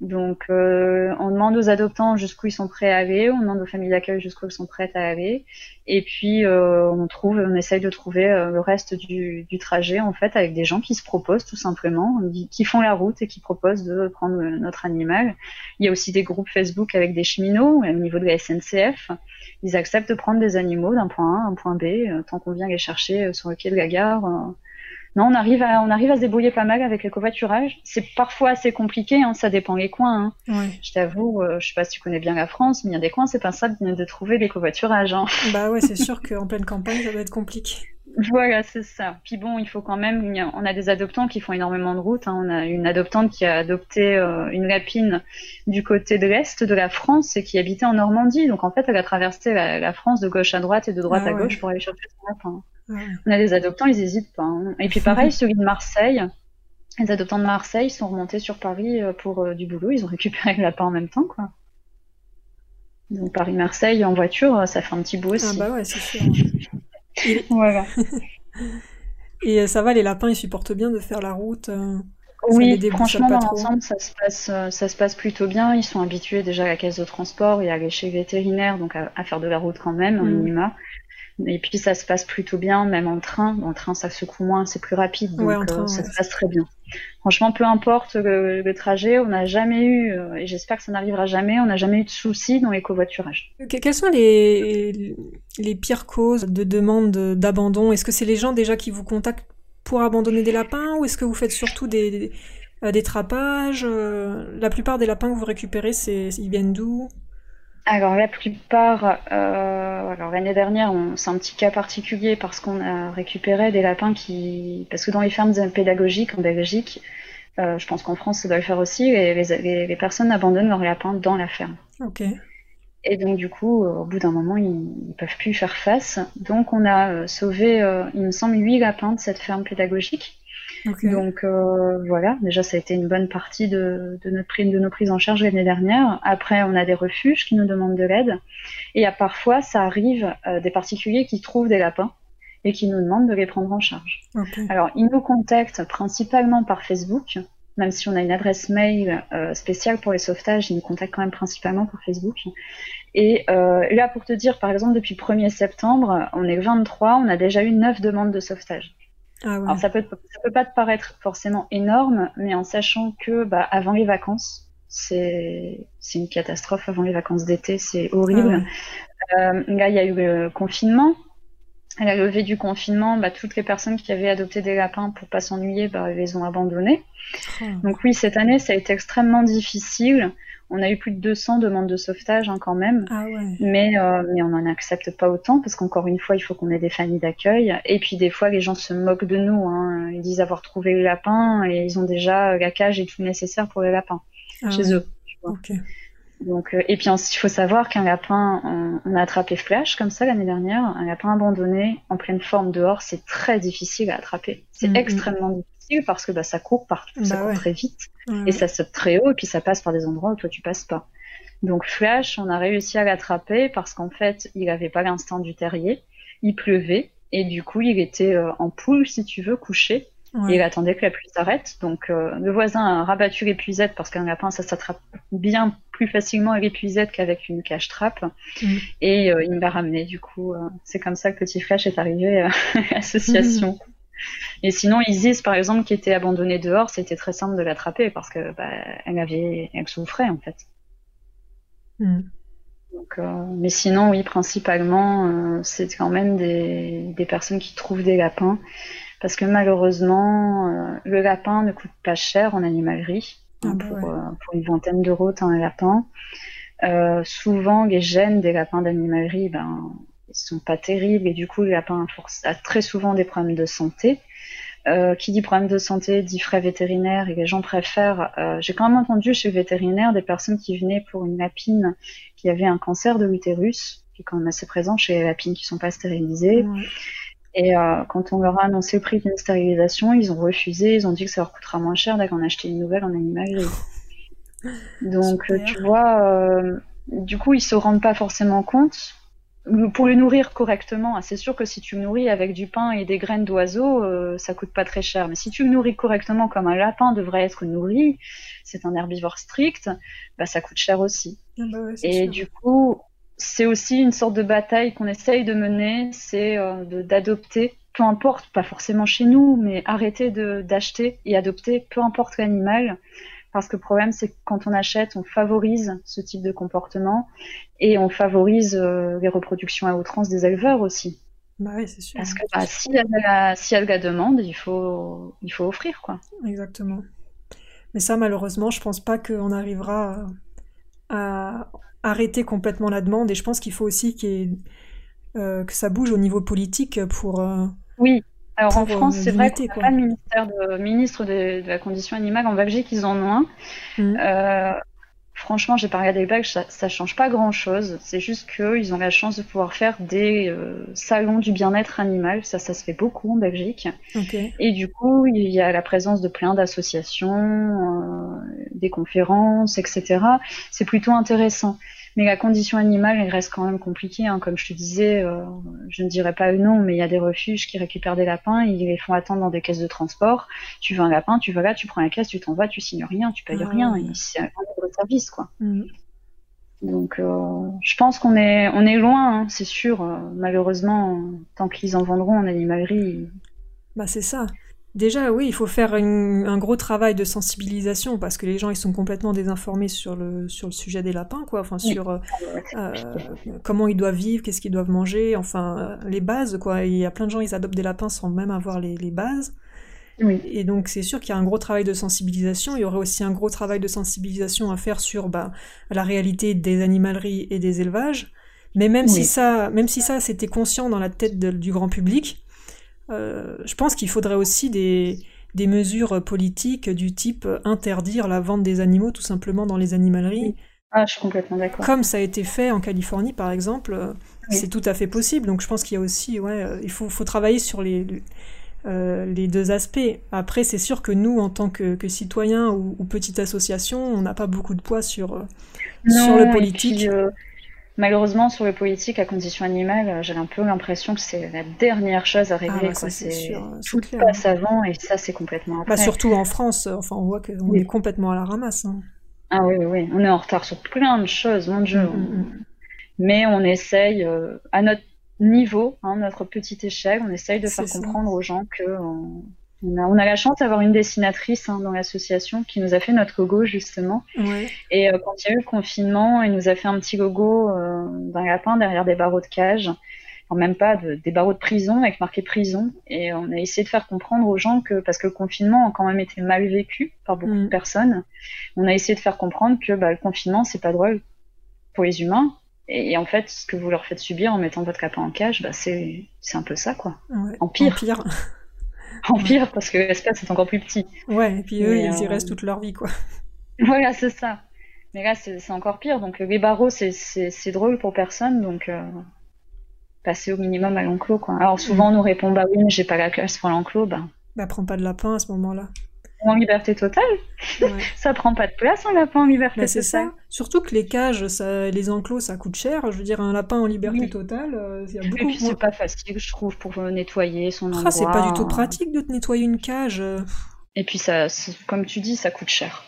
Donc, euh, on demande aux adoptants jusqu'où ils sont prêts à aller, on demande aux familles d'accueil jusqu'où ils sont prêtes à aller, et puis euh, on trouve, on essaye de trouver euh, le reste du, du, trajet en fait avec des gens qui se proposent tout simplement, qui font la route et qui proposent de prendre notre animal. Il y a aussi des groupes Facebook avec des cheminots au niveau de la SNCF. Ils acceptent de prendre des animaux d'un point A à un point B tant qu'on vient les chercher sur le quai de la gare non, on arrive à, on arrive à se débrouiller pas mal avec le covoiturage. C'est parfois assez compliqué, hein, ça dépend les coins. Hein. Je t'avoue, euh, je sais pas si tu connais bien la France, mais il y a des coins, c'est pas simple de trouver des covoiturages. Hein. Bah ouais, c'est sûr <laughs> qu'en pleine campagne, ça va être compliqué. Voilà, c'est ça. Puis bon, il faut quand même, on a des adoptants qui font énormément de routes. Hein. On a une adoptante qui a adopté euh, une lapine du côté de l'est de la France et qui habitait en Normandie. Donc en fait, elle a traversé la, France de gauche à droite et de droite ah à gauche pour aller chercher son lapin. On a des adoptants, ils hésitent pas. Hein. Et puis pareil, <laughs> celui de Marseille, les adoptants de Marseille sont remontés sur Paris euh, pour euh, du boulot, ils ont récupéré le lapin en même temps, quoi. Donc Paris-Marseille en voiture, euh, ça fait un petit bout aussi. Ah bah ouais, c'est sûr. <laughs> voilà. <laughs> Et ça va, les lapins, ils supportent bien de faire la route Oui, franchement, dans l'ensemble, ça, se passe, ça se passe plutôt bien. Ils sont habitués déjà à la caisse de transport et à aller chez le vétérinaire, donc à, faire de la route quand même, au mm. minima. Et puis ça se passe plutôt bien, même en train. En train, ça secoue moins, c'est plus rapide, donc euh, ça se passe très bien. Franchement, peu importe le, trajet, on n'a jamais eu, euh, et j'espère que ça n'arrivera jamais, on n'a jamais eu de soucis dans les covoiturages. Quelles sont les, les pires causes de demande d'abandon? Est-ce que c'est les gens déjà qui vous contactent pour abandonner des lapins, ou est-ce que vous faites surtout des, des, euh, des trapages La plupart des lapins que vous récupérez, c'est ils viennent d'où? Alors la plupart, euh, alors l'année dernière, c'est un petit cas particulier parce qu'on a récupéré des lapins qui, parce que dans les fermes pédagogiques en Belgique, euh, je pense qu'en France ça doit le faire aussi, les, les, personnes abandonnent leurs lapins dans la ferme. Ok. Et donc du coup, au bout d'un moment, ils, ne peuvent plus faire face. Donc on a euh, sauvé, il me semble, huit lapins de cette ferme pédagogique. Donc euh, voilà, déjà ça a été une bonne partie de, notre de nos prises en charge l'année dernière. Après, on a des refuges qui nous demandent de l'aide. Et à parfois, ça arrive euh, des particuliers qui trouvent des lapins et qui nous demandent de les prendre en charge. Alors, ils nous contactent principalement par Facebook, même si on a une adresse mail euh, spéciale pour les sauvetages, ils nous contactent quand même principalement par Facebook. Et là, pour te dire, par exemple, depuis le 1er septembre, on est le 23, on a déjà eu 9 demandes de sauvetage. Ah Alors ça peut, ça peut pas te paraître forcément énorme, mais en sachant que bah, avant les vacances, c'est une catastrophe avant les vacances d'été, c'est horrible. Ah euh, là, il y a eu le confinement. À la levée du confinement, bah, toutes les personnes qui avaient adopté des lapins pour pas s'ennuyer, bah, les ont abandonnés. Donc oui, cette année, ça a été extrêmement difficile. On a eu plus de 200 demandes de sauvetage hein, quand même, ah mais, euh, mais on n'en accepte pas autant parce qu'encore une fois, il faut qu'on ait des familles d'accueil. Et puis des fois, les gens se moquent de nous. Hein. Ils disent avoir trouvé le lapin et ils ont déjà la cage et tout nécessaire pour les lapins ah chez eux. Donc, euh, et puis il faut savoir qu'un lapin, on, a attrapé Flash comme ça l'année dernière, un lapin abandonné en pleine forme dehors, c'est très difficile à attraper. C'est mm, mm. extrêmement difficile parce que bah, ça court partout, ça bah court très vite et ça saute très haut et puis ça passe par des endroits où toi tu passes pas. Donc Flash, on a réussi à l'attraper parce qu'en fait, il n'avait pas l'instinct du terrier, il pleuvait et du coup, il était euh, en poule, si tu veux, couché. Et il attendait que la pluie s'arrête. Donc euh, le voisin a rabattu l'épuisette parce qu'un lapin, ça s'attrape bien plus facilement à l'épuisette qu'avec une cache-trappe. Mm. Et euh, il me l'a ramené. Du coup, c'est comme ça que Petit Flash est arrivé <laughs> à l'association. Mm. Et sinon, Isis, par exemple, qui était abandonnée dehors, c'était très simple de l'attraper parce que bah, elle avait, elle souffrait en fait. Hmm. Donc, euh, mais sinon, oui, principalement, euh, c'est quand même des, des, personnes qui trouvent des lapins parce que malheureusement, euh, le lapin ne coûte pas cher en animalerie. Ah bah pour, pour, une vingtaine d'euros, t'as un lapin. souvent, les gènes des lapins d'animalerie, ben, ils sont pas terribles et du coup le lapin a très souvent des problèmes de santé. Euh, qui dit problème de santé dit frais vétérinaires et les gens préfèrent. Euh, J'ai quand même entendu chez le vétérinaire des personnes qui venaient pour une lapine qui avait un cancer de l'utérus, qui est quand même assez présent chez les lapines qui sont pas stérilisées. Et euh, quand on leur a annoncé le prix d'une stérilisation, ils ont refusé, ils ont dit que ça leur coûtera moins cher d'en acheter une nouvelle en animalerie. <laughs> Donc euh, tu vois, euh, du coup ils se rendent pas forcément compte. Pour le nourrir correctement, hein, c'est sûr que si tu le nourris avec du pain et des graines d'oiseaux, euh, ça coûte pas très cher. Mais si tu le nourris correctement comme un lapin devrait être nourri, c'est un herbivore strict, bah ça coûte cher aussi. Ah bah ouais, Et sûr. du coup, c'est aussi une sorte de bataille qu'on essaye de mener, c'est euh, d'adopter, peu importe, pas forcément chez nous, mais arrêter d'acheter et adopter, peu importe l'animal. Parce que le problème, c'est que quand on achète, on favorise ce type de comportement et on favorise euh, les reproductions à outrance des éleveurs aussi. Bah ouais, c'est sûr. Parce que bah, s'il y, a de la- s'il y a de la demande, il faut, il faut offrir, quoi. Exactement. Mais ça, malheureusement, je pense pas qu'on arrivera à, à arrêter complètement la demande. Et je pense qu'il faut aussi ait, euh, que ça bouge au niveau politique pour. euh, Oui. Alors en Pour, euh, France, c'est vrai qu'on n'a pas de ministère de, ministre de, de la condition animale. En Belgique, ils en ont un. Euh, franchement, j'ai pas regardé les Belges, ça, ça change pas grand-chose. C'est juste qu'ils ont la chance de pouvoir faire des euh, salons du bien-être animal. Ça, ça se fait beaucoup en Belgique. Et du coup, il y a la présence de plein d'associations, euh, des conférences, etc. C'est plutôt intéressant. Mais la condition animale, elle reste quand même compliquée. Hein. Comme je te disais, euh, je ne dirais pas nom, mais il y a des refuges qui récupèrent des lapins, ils les font attendre dans des caisses de transport. Tu veux un lapin, tu vas là, tu prends la caisse, tu t'en vas, tu signes rien, tu payes Ah rien. ouais. C'est un libre service, quoi. Mhm. Donc, euh, je pense qu'on est, on est loin, hein, c'est sûr. Euh, malheureusement, tant qu'ils en vendront en animalerie, Bah c'est ça. Déjà, oui, il faut faire une- un gros travail de sensibilisation parce que les gens ils sont complètement désinformés sur le sur le sujet des lapins, quoi. Enfin Oui. sur euh, c'est euh, comment ils doivent vivre, qu'est-ce qu'ils doivent manger, enfin euh, les bases, quoi. Il y a plein de gens ils adoptent des lapins sans même avoir les, les bases. Oui. Et donc c'est sûr qu'il y a un gros travail de sensibilisation. Il y aurait aussi un gros travail de sensibilisation à faire sur bah, la réalité des animaleries et des élevages. Mais même si ça, même si ça c'était conscient dans la tête de- du grand public, euh, je pense qu'il faudrait aussi des, des mesures politiques du type interdire la vente des animaux tout simplement dans les animaleries. Ah, je suis complètement d'accord. Comme ça a été fait en Californie, par exemple, euh, Oui. c'est tout à fait possible. Donc je pense qu'il y a aussi, ouais, euh, il faut, faut travailler sur les, euh, les deux aspects. Après, c'est sûr que nous, en tant que, que citoyens ou, ou petite association, on n'a pas beaucoup de poids sur, sur le politique. puis, euh, malheureusement, sur le politique, à condition animale, euh, j'ai un peu l'impression que c'est la dernière chose à régler. Ah, bah, quoi. ça, c'est tout clair. passe avant et ça, c'est complètement Bah, après. surtout en France, euh, enfin, on voit qu'on Oui. est complètement à la ramasse. hein. Ah oui, oui, oui, on est en retard sur plein de choses, mon Dieu. Mm, mm, mm. Mais on essaye, euh, à notre niveau, hein, notre petite échelle, on essaye de faire ça. comprendre aux gens que on, on a, on a la chance d'avoir une dessinatrice hein, dans l'association qui nous a fait notre logo justement. Ouais. Et euh, quand il y a eu le confinement, il nous a fait un petit logo euh, d'un lapin derrière des barreaux de cage. Enfin, même pas de- des barreaux de prison avec marqué prison. Et on a essayé de faire comprendre aux gens que, parce que le confinement a quand même été mal vécu par beaucoup Mm. de personnes, on a essayé de faire comprendre que bah, le confinement, c'est pas drôle pour les humains. Et, en fait, ce que vous leur faites subir en mettant votre lapin en cage, bah, c'est c'est un peu ça, quoi. Ouais. En pire. En pire. En pire, parce que l'espace est encore plus petit. Ouais, et puis eux, Mais, ils y euh, restent toute leur vie, quoi. <laughs> Voilà, c'est ça. Mais là, c'est encore pire. Donc, les barreaux, c'est- drôle pour personne. Donc, euh, passer au minimum à l'enclos, quoi. Alors, souvent, on nous répond, bah oui, mais j'ai pas la classe pour l'enclos. Bah, Bah, prends pas de lapin à ce moment-là. En liberté totale, Ouais. <laughs> ça prend pas de place, un lapin en liberté Bah, c'est totale. ça. Surtout que les cages, ça, les enclos, ça coûte cher. Je veux dire, un lapin en liberté Oui. totale, euh, il y a Et beaucoup puis, c'est pas facile, je trouve, pour euh, nettoyer son endroit. Ah, c'est pas du tout pratique de te nettoyer une cage. euh. Et puis, ça, comme tu dis, ça coûte cher.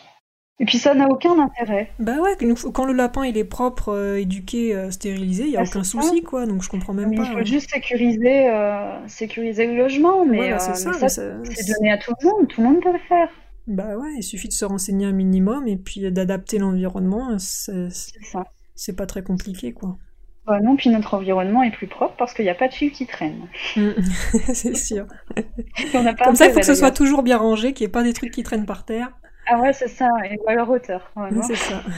Et puis, ça n'a aucun intérêt. Bah ouais, quand le lapin il est propre, euh, éduqué, euh, stérilisé, il y a Ah, aucun ça. souci quoi. Donc je comprends même Mais pas. il faut ouais. juste sécuriser, euh, sécuriser le logement. Mais, bah, euh, c'est ça. ça, mais ça- c'est donné à tout le monde. Tout le monde peut le faire. Bah ouais, il suffit de se renseigner un minimum et puis d'adapter l'environnement. C'est C'est ça. c'est pas très compliqué quoi. Bah non, puis notre environnement est plus propre parce qu'il n'y a pas de fil qui traîne. Mm. <laughs> c'est sûr. <laughs> On n'a pas Comme ça, il faut que ce soit toujours bien rangé, qu'il n'y ait pas des trucs qui traînent par terre. Ah ouais, c'est ça, et ou à leur hauteur. vraiment. C'est ça. <laughs>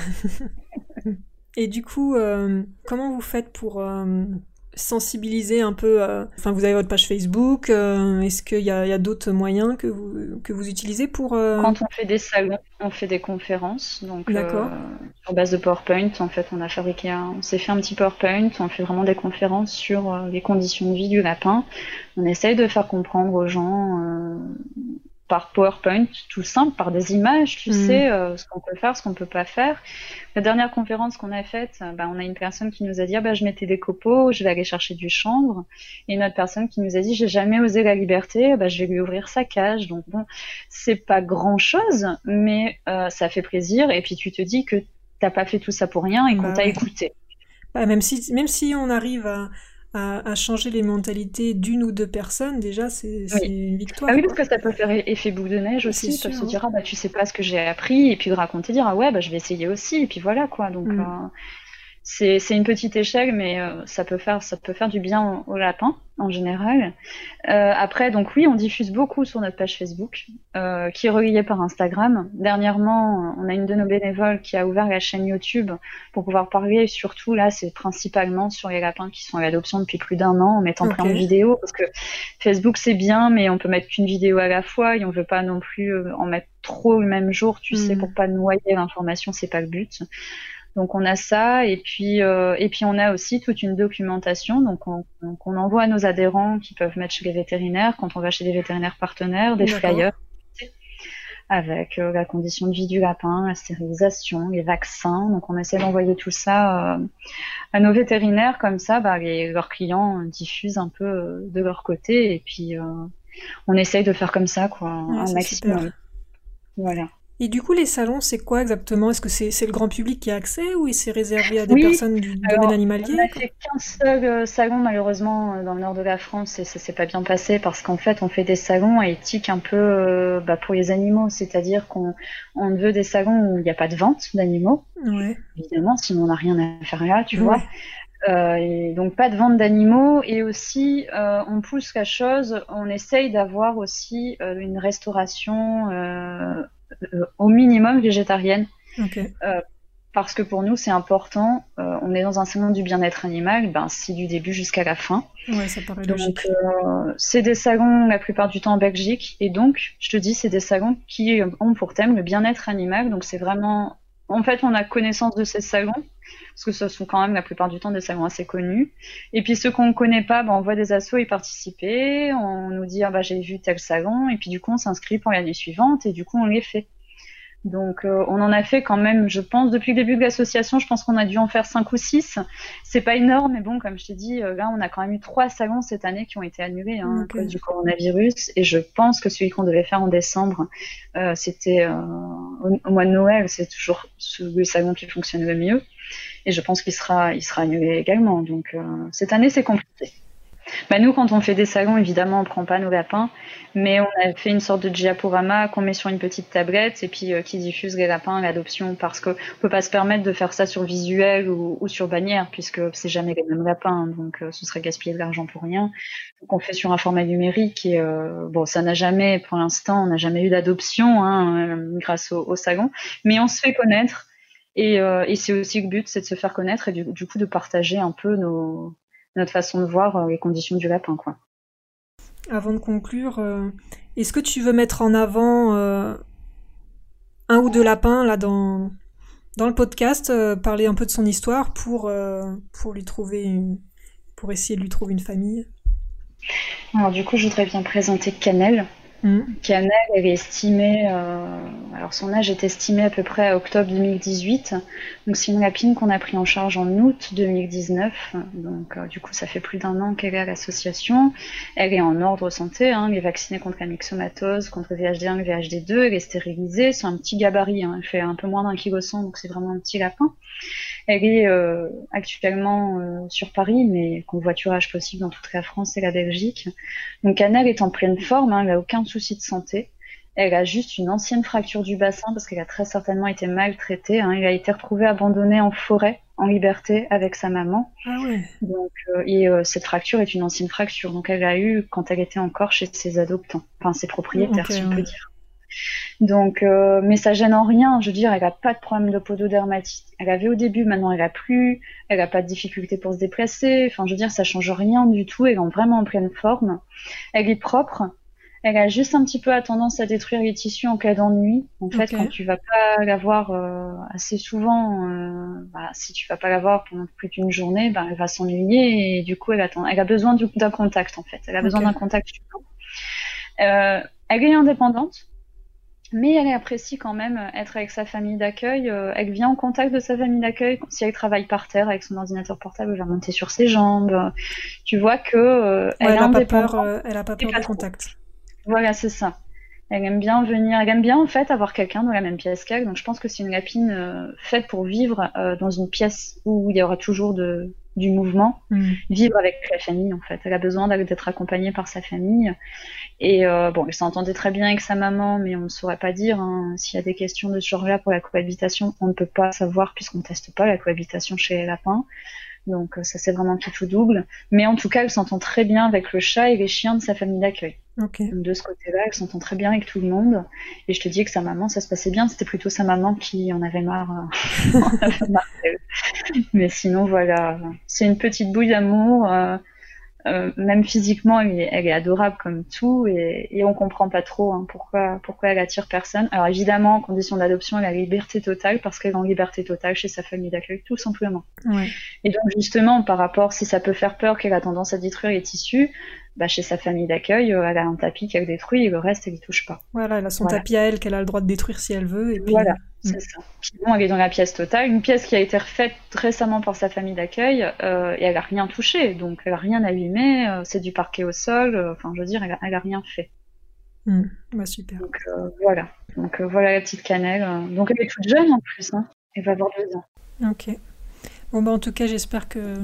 Et du coup, euh, comment vous faites pour euh, sensibiliser un peu Enfin, vous avez votre page Facebook. Est-ce qu'il y a, d'autres moyens que vous, que vous utilisez pour... Quand on fait des salons, on fait des conférences. Donc, D'accord. sur base de PowerPoint, en fait, on a fabriqué un... On s'est fait un petit PowerPoint. On fait vraiment des conférences sur les conditions de vie du lapin. On essaye de faire comprendre aux gens par PowerPoint, tout simple, par des images, tu mm. sais, euh, ce qu'on peut faire, ce qu'on peut pas faire. La dernière conférence qu'on a faite, euh, bah, on a une personne qui nous a dit, ah, bah, je mettais des copeaux, je vais aller chercher du chanvre. Et une autre personne qui nous a dit, j'ai jamais osé la liberté, bah, je vais lui ouvrir sa cage. Donc bon, c'est pas grand chose, mais euh, ça fait plaisir. Et puis tu te dis que t'as pas fait tout ça pour rien et qu'on bah t'a écouté. Bah, même si, même si on arrive à, à, changer les mentalités d'une ou deux personnes, déjà, c'est une victoire. Ah oui, parce que ça peut faire effet boule de neige aussi. Ils peuvent se dire, ah, bah, tu sais pas ce que j'ai appris, et puis de raconter, dire, ah ouais, bah, je vais essayer aussi, et puis voilà, quoi. Donc, mm. euh, c'est une petite échelle, mais euh, ça peut faire ça peut faire du bien au, lapin en général. Euh, après, donc oui, on diffuse beaucoup sur notre page Facebook, euh, qui est reliée par Instagram. Dernièrement, on a une de nos bénévoles qui a ouvert la chaîne YouTube pour pouvoir parler. Surtout là, c'est principalement sur les lapins qui sont à l'adoption depuis plus d'un an, en mettant plein de vidéos, parce que Facebook c'est bien, mais on peut mettre qu'une vidéo à la fois et on veut pas non plus en mettre trop le même jour, tu sais, hmm. pour pas noyer l'information, c'est pas le but. Donc on a ça et puis euh, et puis on a aussi toute une documentation donc on, on, envoie à nos adhérents qui peuvent mettre chez les vétérinaires quand on va chez des vétérinaires partenaires des flyers avec euh, la condition de vie du lapin, la stérilisation, les vaccins. Donc on essaie d'envoyer tout ça euh, à nos vétérinaires comme ça, bah, les, leurs clients diffusent un peu de leur côté et puis on essaye de faire comme ça quoi, un maximum. Voilà. Et du coup, les salons, c'est quoi exactement? Est-ce que c'est le grand public qui a accès ou c'est réservé à des personnes du domaine animalier On a fait qu'un seul euh, salon, malheureusement, euh, dans le nord de la France, et ça s'est pas bien passé parce qu'en fait, on fait des salons à éthique un peu euh, bah, pour les animaux, c'est-à-dire qu'on on veut des salons où il n'y a pas de vente d'animaux, ouais. évidemment, sinon on n'a rien à faire là, tu vois. Euh, et donc pas de vente d'animaux. Et aussi euh, on pousse la chose, on essaye d'avoir aussi euh, une restauration au minimum végétarienne. Euh, parce que pour nous, c'est important. Euh, on est dans un salon du bien-être animal, ben, c'est du début jusqu'à la fin. Ouais, ça paraît donc, c'est des salons la plupart du temps en Belgique. Et donc, je te dis, c'est des salons qui ont pour thème le bien-être animal. Donc, c'est vraiment. En fait, on a connaissance de ces salons, parce que ce sont quand même la plupart du temps des salons assez connus. Et puis, ceux qu'on ne connaît pas, ben, on voit des assos y participer. On nous dit, ah, bah, j'ai vu tel salon. Et puis, du coup, on s'inscrit pour l'année suivante. Et du coup, on les fait. Donc euh, on en a fait quand même, je pense, depuis le début de l'association, je pense qu'on a dû en faire cinq ou six. C'est pas énorme, mais bon, comme je t'ai dit, euh, là on a quand même eu trois salons cette année qui ont été annulés hein, à cause du coronavirus. Et je pense que celui qu'on devait faire en décembre, euh, c'était au, mois de Noël, c'est toujours le salon qui fonctionne le mieux. Et je pense qu'il sera, il sera annulé également. Donc cette année c'est compliqué. Bah nous, quand on fait des salons, évidemment, on prend pas nos lapins, mais on a fait une sorte de diaporama qu'on met sur une petite tablette et puis euh, qui diffuse les lapins à l'adoption parce qu'on peut pas se permettre de faire ça sur visuel ou, sur bannière puisque c'est jamais les mêmes lapins, donc euh, ce serait gaspiller de l'argent pour rien. Donc on fait sur un format numérique et euh, bon, ça n'a jamais, pour l'instant, on n'a jamais eu d'adoption hein, grâce au, au, salon, mais on se fait connaître. Et, c'est aussi le but, c'est de se faire connaître et du coup de partager un peu nos, notre façon de voir euh, les conditions du lapin, quoi. Avant de conclure, euh, est-ce que tu veux mettre en avant euh, un ou deux lapins là dans dans le podcast, parler un peu de son histoire pour pour lui trouver une, pour essayer de lui trouver une famille? Alors du coup, je voudrais bien présenter Canel. Mmh. Canel, elle est estimée, euh, alors son âge est estimé à peu près à octobre 2018. Donc c'est une lapine qu'on a pris en charge en août 2019. Donc euh, du coup ça fait plus d'un an qu'elle est à l'association. Elle est en ordre santé, hein. elle est vaccinée contre la myxomatose, contre VHD1 et VHD2. Elle est stérilisée, c'est un petit gabarit, hein. elle fait un peu moins d'un kilo cent, donc c'est vraiment un petit lapin. Elle est euh, actuellement euh, sur Paris, mais convoiturage possible dans toute la France et la Belgique. Donc Anna est en pleine forme, hein, elle n'a aucun souci de santé. Elle a juste une ancienne fracture du bassin parce qu'elle a très certainement été maltraitée. Hein. Elle a été retrouvée abandonnée en forêt, en liberté, avec sa maman. Ah ouais. Donc, euh, et cette fracture est une ancienne fracture. Donc elle a eu quand elle était encore chez ses adoptants, enfin ses propriétaires, si on peut dire. Donc, euh, mais ça gêne en rien. Je veux dire, elle a pas de problème de pododermatite. Elle avait au début, maintenant elle a plus. Elle a pas de difficulté pour se déplacer. Enfin, je veux dire, ça change rien du tout. Elle est vraiment en pleine forme. Elle est propre. Elle a juste un petit peu à tendance à détruire les tissus en cas d'ennui. En fait, quand tu vas pas la voir euh, assez souvent, euh, bah, si tu vas pas la voir pendant plus d'une journée, bah, elle va s'ennuyer et du coup, elle, attend, elle a besoin d'un contact en fait. Elle a besoin d'un contact euh, elle est indépendante, mais elle apprécie quand même être avec sa famille d'accueil. Euh, elle vient en contact de sa famille d'accueil. Si elle travaille par terre avec son ordinateur portable, elle va monter sur ses jambes. Tu vois que elle, a pas peur, elle a pas peur du contact. Voilà, c'est ça. Elle aime bien venir, elle aime bien en fait avoir quelqu'un dans la même pièce qu'elle. Donc je pense que c'est une lapine euh, faite pour vivre euh, dans une pièce où il y aura toujours de, du mouvement, mm. vivre avec la famille en fait. Elle a besoin d'être accompagnée par sa famille. Et euh, bon, elle s'entendait très bien avec sa maman, mais on ne saurait pas dire hein. s'il y a des questions de ce genre-là pour la cohabitation. On ne peut pas savoir puisqu'on ne teste pas la cohabitation chez les lapins. Donc ça c'est vraiment tout ou double. Mais en tout cas, elle s'entend très bien avec le chat et les chiens de sa famille d'accueil. De ce côté-là, elle s'entend très bien avec tout le monde. Et je te dis que sa maman, ça se passait bien. C'était plutôt sa maman qui en avait marre. Euh, <laughs> Mais sinon, voilà. C'est une petite bouille d'amour. Euh, euh, même physiquement, elle est, adorable comme tout. Et, et on comprend pas trop hein, pourquoi, pourquoi elle attire personne. Alors évidemment, en condition d'adoption, elle a liberté totale parce qu'elle est en liberté totale chez sa famille d'accueil, tout simplement. Et donc justement, par rapport, si ça peut faire peur qu'elle a tendance à détruire les tissus, bah, chez sa famille d'accueil, euh, elle a un tapis qu'elle détruit et le reste, elle y touche pas. Voilà, elle a son tapis à elle qu'elle a le droit de détruire si elle veut. Et puis... Voilà, mm. c'est ça. Elle est dans la pièce totale, une pièce qui a été refaite récemment par sa famille d'accueil euh, et elle a rien touché, donc elle a rien abîmé, euh, c'est du parquet au sol, enfin je veux dire, elle a, elle a rien fait. Mm. Bah, super. Donc voilà, donc voilà la petite cannelle. Donc elle est toute jeune en plus, hein. elle va avoir deux ans. Ok. Bon bah en tout cas j'espère que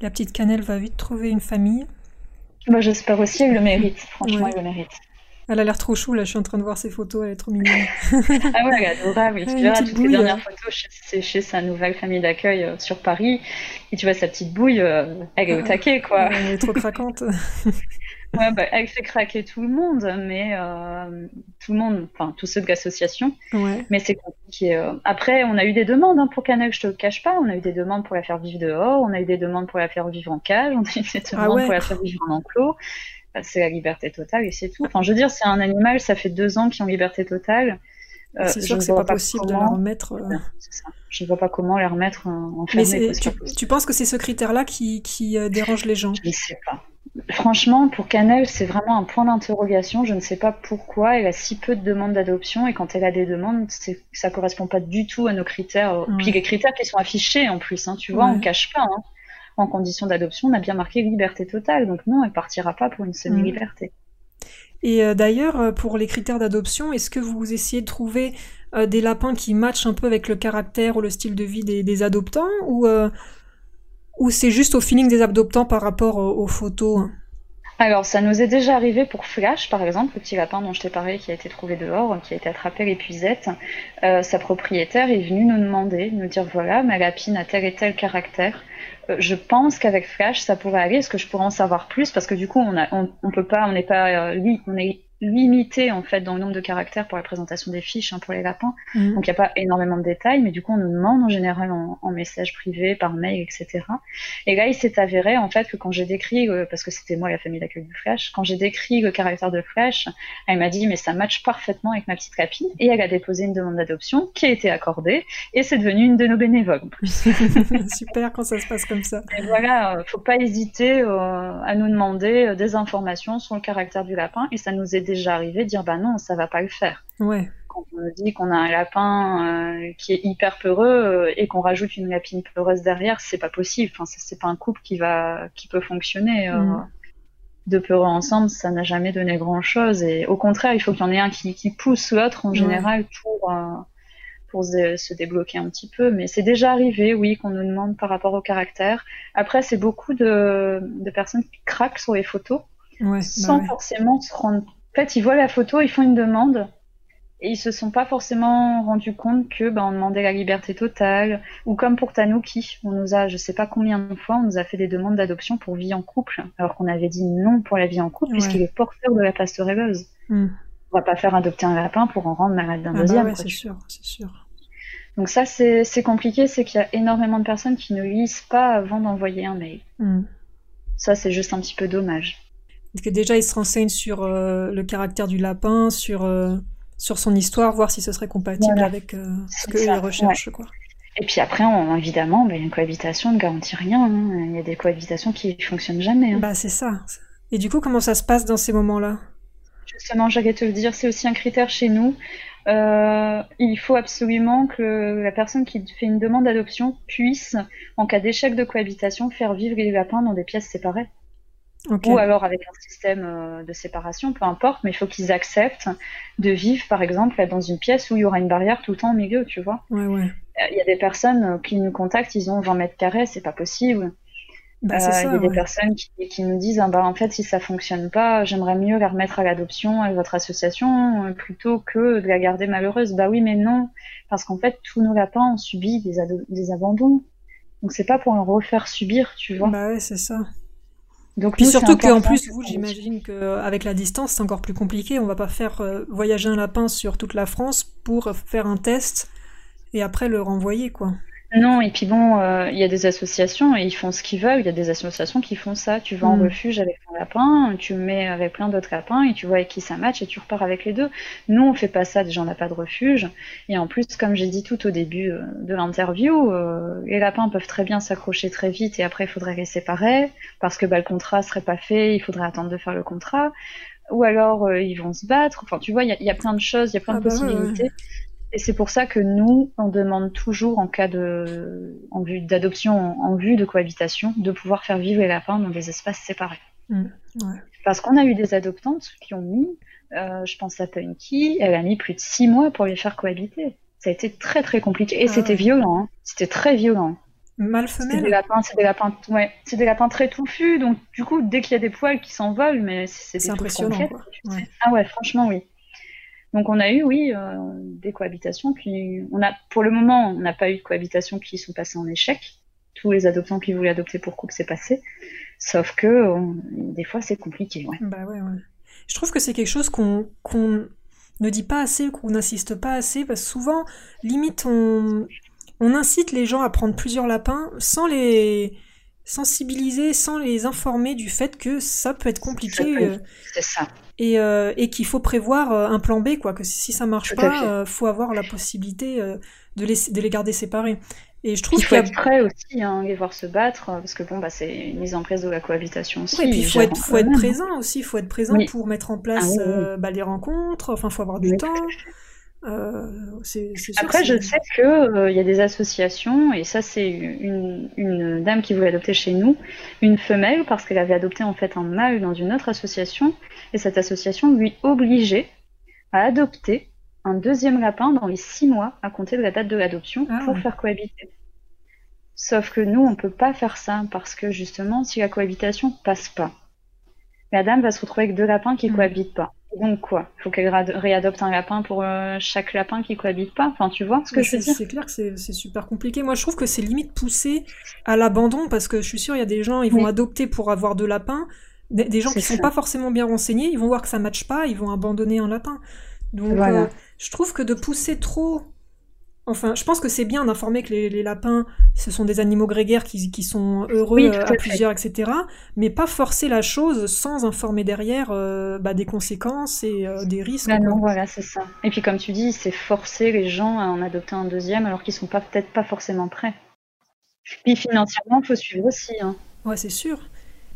la petite cannelle va vite trouver une famille. Moi, j'espère aussi, elle le mérite. Franchement, elle le mérite. Elle a l'air trop chou, là, je suis en train de voir ses photos, elle est trop mignonne. <laughs> ah ouais, elle est adorable. tu verras toutes les dernières photos, c'est chez sa nouvelle famille d'accueil euh, sur Paris. Et tu vois sa petite bouille, euh, elle est au taquet, quoi. Elle est trop craquante. <laughs> Ouais, bah, elle fait craquer tout le monde, mais euh, tout le monde, enfin tous ceux de l'association. Mais c'est compliqué. Euh. Après, on a eu des demandes hein, pour Canal, je te le cache pas. On a eu des demandes pour la faire vivre dehors, on a eu des demandes pour la faire vivre en cage, on a eu des ah demandes pour la faire vivre en enclos. Bah, c'est la liberté totale et c'est tout. Enfin, je veux dire, c'est un animal, ça fait deux ans qu'ils ont liberté totale. Euh, c'est sûr que c'est pas, pas possible de la remettre. Euh. Je ne vois pas comment la remettre en fermée. Tu, tu, penses que c'est ce critère-là qui, qui dérange les gens? Je ne sais pas. Franchement, pour Canel, c'est vraiment un point d'interrogation. Je ne sais pas pourquoi elle a si peu de demandes d'adoption et quand elle a des demandes, ça correspond pas du tout à nos critères. Puis les critères qui sont affichés en plus, hein, tu vois, on cache pas. Hein. En condition d'adoption, on a bien marqué liberté totale, donc non, elle partira pas pour une semi-liberté. Et euh, d'ailleurs, euh, pour les critères d'adoption, est-ce que vous essayez de trouver euh, des lapins qui matchent un peu avec le caractère ou le style de vie des, adoptants ou ou c'est juste au feeling des adoptants par rapport aux, photos hein alors, ça nous est déjà arrivé pour Flash, par exemple, le petit lapin dont je t'ai parlé qui a été trouvé dehors, qui a été attrapé à l'épuisette. Euh, sa propriétaire est venue nous demander, nous dire voilà, ma lapine a tel et tel caractère. Euh, je pense qu'avec Flash, ça pourrait aller. Est-ce que je pourrais en savoir plus? Parce que du coup, on, a, peut pas, on n'est pas, euh, on est limité en fait dans le nombre de caractères pour la présentation des fiches hein, pour les lapins. Mhm. Donc il n'y a pas énormément de détails, mais du coup on nous demande en général en, en message privé, par mail, etc. Et là il s'est avéré en fait que quand j'ai décrit, euh, parce que c'était moi la famille d'accueil de Flash, quand j'ai décrit le caractère de Flash, elle m'a dit mais ça matche parfaitement avec ma petite lapine et elle a déposé une demande d'adoption qui a été accordée et c'est devenu une de nos bénévoles en plus. <laughs> Super quand ça se passe comme ça. Et voilà, euh, faut pas hésiter euh, à nous demander des informations sur le caractère du lapin et ça nous est déjà arrivé de dire bah non, ça va pas le faire. Ouais. Quand on nous dit qu'on a un lapin euh, qui est hyper peureux euh, et qu'on rajoute une lapine peureuse derrière, c'est pas possible. Enfin, c'est pas un couple qui va qui peut fonctionner. Euh, mm. Deux peureux ensemble, ça n'a jamais donné grand chose. Et au contraire, il faut qu'il y en ait un qui, qui pousse l'autre en général pour pour se, débloquer un petit peu. Mais c'est déjà arrivé, oui, qu'on nous demande par rapport au caractère. Après, c'est beaucoup de, de personnes qui craquent sur les photos. Ouais, sans bah forcément se rendre en fait, ils voient la photo, ils font une demande et ils se sont pas forcément rendus compte que ben, on demandait la liberté totale ou comme pour Tanuki, on nous a je sais pas combien de fois on nous a fait des demandes d'adoption pour vie en couple alors qu'on avait dit non pour la vie en couple puisqu'il est porteur de la pastorelleuse. Hmm. On va pas faire adopter un lapin pour en rendre malade d'un Ah bah deuxième. ouais, c'est sûr, c'est sûr. Donc ça, c'est c'est compliqué, c'est qu'il y a énormément de personnes qui ne lisent pas avant d'envoyer un mail. Hmm. Ça, c'est juste un petit peu dommage. Que déjà, ils se renseignent sur euh, le caractère du lapin, sur, euh, sur son histoire, voir si ce serait compatible Voilà. avec euh, ce qu'eux, ça, ils recherchent, quoi. Et puis après, on- évidemment, ben, une cohabitation ne garantit rien. hein. Il y a des cohabitations qui fonctionnent jamais. hein. Bah, c'est ça. Et du coup, comment ça se passe dans ces moments-là? Justement, j'allais te le dire, c'est aussi un critère chez nous. Euh, il faut absolument que la personne qui fait une demande d'adoption puisse, en cas d'échec de cohabitation, faire vivre les lapins dans des pièces séparées. Ou alors avec un système euh, de séparation, peu importe, mais il faut qu'ils acceptent de vivre, par exemple, dans une pièce où il y aura une barrière tout le temps au milieu, tu vois. Ouais, ouais. Euh, Il y a des personnes euh, qui nous contactent, ils ont 20 mètres carrés, c'est pas possible. Bah, Euh, il y a des personnes qui, qui nous disent ah bah en fait si ça fonctionne pas j'aimerais mieux la remettre à l'adoption avec votre association plutôt que de la garder malheureuse bah oui mais non parce qu'en fait tous nos lapins ont subi des, des abandons donc c'est pas pour en refaire subir tu vois Bah ouais, c'est ça. Donc Puis nous, surtout qu'en plus, vous, j'imagine qu'avec la distance, c'est encore plus compliqué. On va pas faire euh, voyager un lapin sur toute la France pour faire un test et après le renvoyer, quoi. Non et puis bon euh, il y a des associations et ils font ce qu'ils veulent. Il y a des associations qui font ça. Tu vas en Mm. refuge avec ton lapin tu mets avec plein d'autres lapins et tu vois avec qui ça match et tu repars avec les deux. Nous on fait pas ça déjà on n'a pas de refuge. Et en plus comme j'ai dit tout au début euh, de l'interview euh, les lapins peuvent très bien s'accrocher très vite et après il faudrait les séparer parce que bah, le contrat serait pas fait il faudrait attendre de faire le contrat. Ou alors euh, ils vont se battre. Enfin tu vois il y, a- il y a plein de choses il y a plein Ah de bah ouais, possibilités et c'est pour ça que nous, on demande toujours en cas de, en vue d'adoption, en, en vue de cohabitation, de pouvoir faire vivre les lapins dans des espaces séparés. Mm, ouais. Parce qu'on a eu des adoptantes qui ont mis, euh, je pense à Punky, elle a mis plus de six mois pour les faire cohabiter. Ça a été très très compliqué et Ah c'était ouais. violent. hein. C'était très violent. Mâle C'est des femelle lapins, c'est des lapins, ouais, c'est des lapins très touffus. Donc du coup, dès qu'il y a des poils qui s'envolent, mais c'est des impressionnant, quoi. Ouais. Ah ouais, franchement, oui. Donc on a eu, oui, euh, des cohabitations qui, on a, pour le moment, on n'a pas eu de cohabitations qui sont passées en échec. Tous les adoptants qui voulaient adopter pour couple, c'est passé. Sauf que on- des fois, c'est compliqué, ouais. Bah ouais, ouais. Je trouve que c'est quelque chose qu'on ne dit pas assez, qu'on n'insiste pas assez, parce que souvent, limite, on, on incite les gens à prendre plusieurs lapins sans les sensibiliser, sans les informer du fait que ça peut être compliqué euh, C'est ça. Et, euh, et qu'il faut prévoir euh, un plan B, quoi, que si ça marche Tout pas, euh, faut avoir la possibilité euh, de, les, de les garder séparés. Et je trouve Il faut qu'il y a être prêt aussi, hein, les voir se battre, parce que bon, bah, c'est une mise en place de la cohabitation aussi. Ouais, et puis il faut être, faut être présent aussi, il faut être présent Oui. pour mettre en place Ah oui, oui. euh, bah, les rencontres, enfin, faut avoir du temps. Euh, sûr, Après, je sais que euh, il y a des associations, et ça, c'est une, une dame qui voulait adopter chez nous, une femelle, parce qu'elle avait adopté en fait un mâle dans une autre association, et cette association lui obligeait à adopter un deuxième lapin dans les six mois à compter de la date de l'adoption Ah pour ouais. faire cohabiter. Sauf que nous, on peut pas faire ça, parce que justement, si la cohabitation passe pas, la dame va se retrouver avec deux lapins qui Mm. cohabitent pas. Donc quoi Il faut qu'elle réadopte un lapin pour euh, chaque lapin qui cohabite pas Enfin, tu vois ce que Mais je veux c'est dire c'est clair que c'est super compliqué. Moi, je trouve que c'est limite poussé à l'abandon parce que je suis sûre, il y a des gens, ils vont Oui. adopter pour avoir deux lapins. Des, des gens qui sont ça. pas forcément bien renseignés, ils vont voir que ça matche pas, ils vont abandonner un lapin. Donc, Voilà. euh, je trouve que de pousser trop. Enfin, je pense que c'est bien d'informer que les, les lapins, ce sont des animaux grégaires qui, qui sont heureux Oui, à plusieurs, etc. Mais pas forcer la chose sans informer derrière euh, bah, des conséquences et euh, des risques. Bah non, voilà, c'est ça. Et puis comme tu dis, c'est forcer les gens à en adopter un deuxième alors qu'ils sont pas peut-être pas forcément prêts. Puis financièrement, il faut suivre aussi. Hein. Ouais, c'est sûr.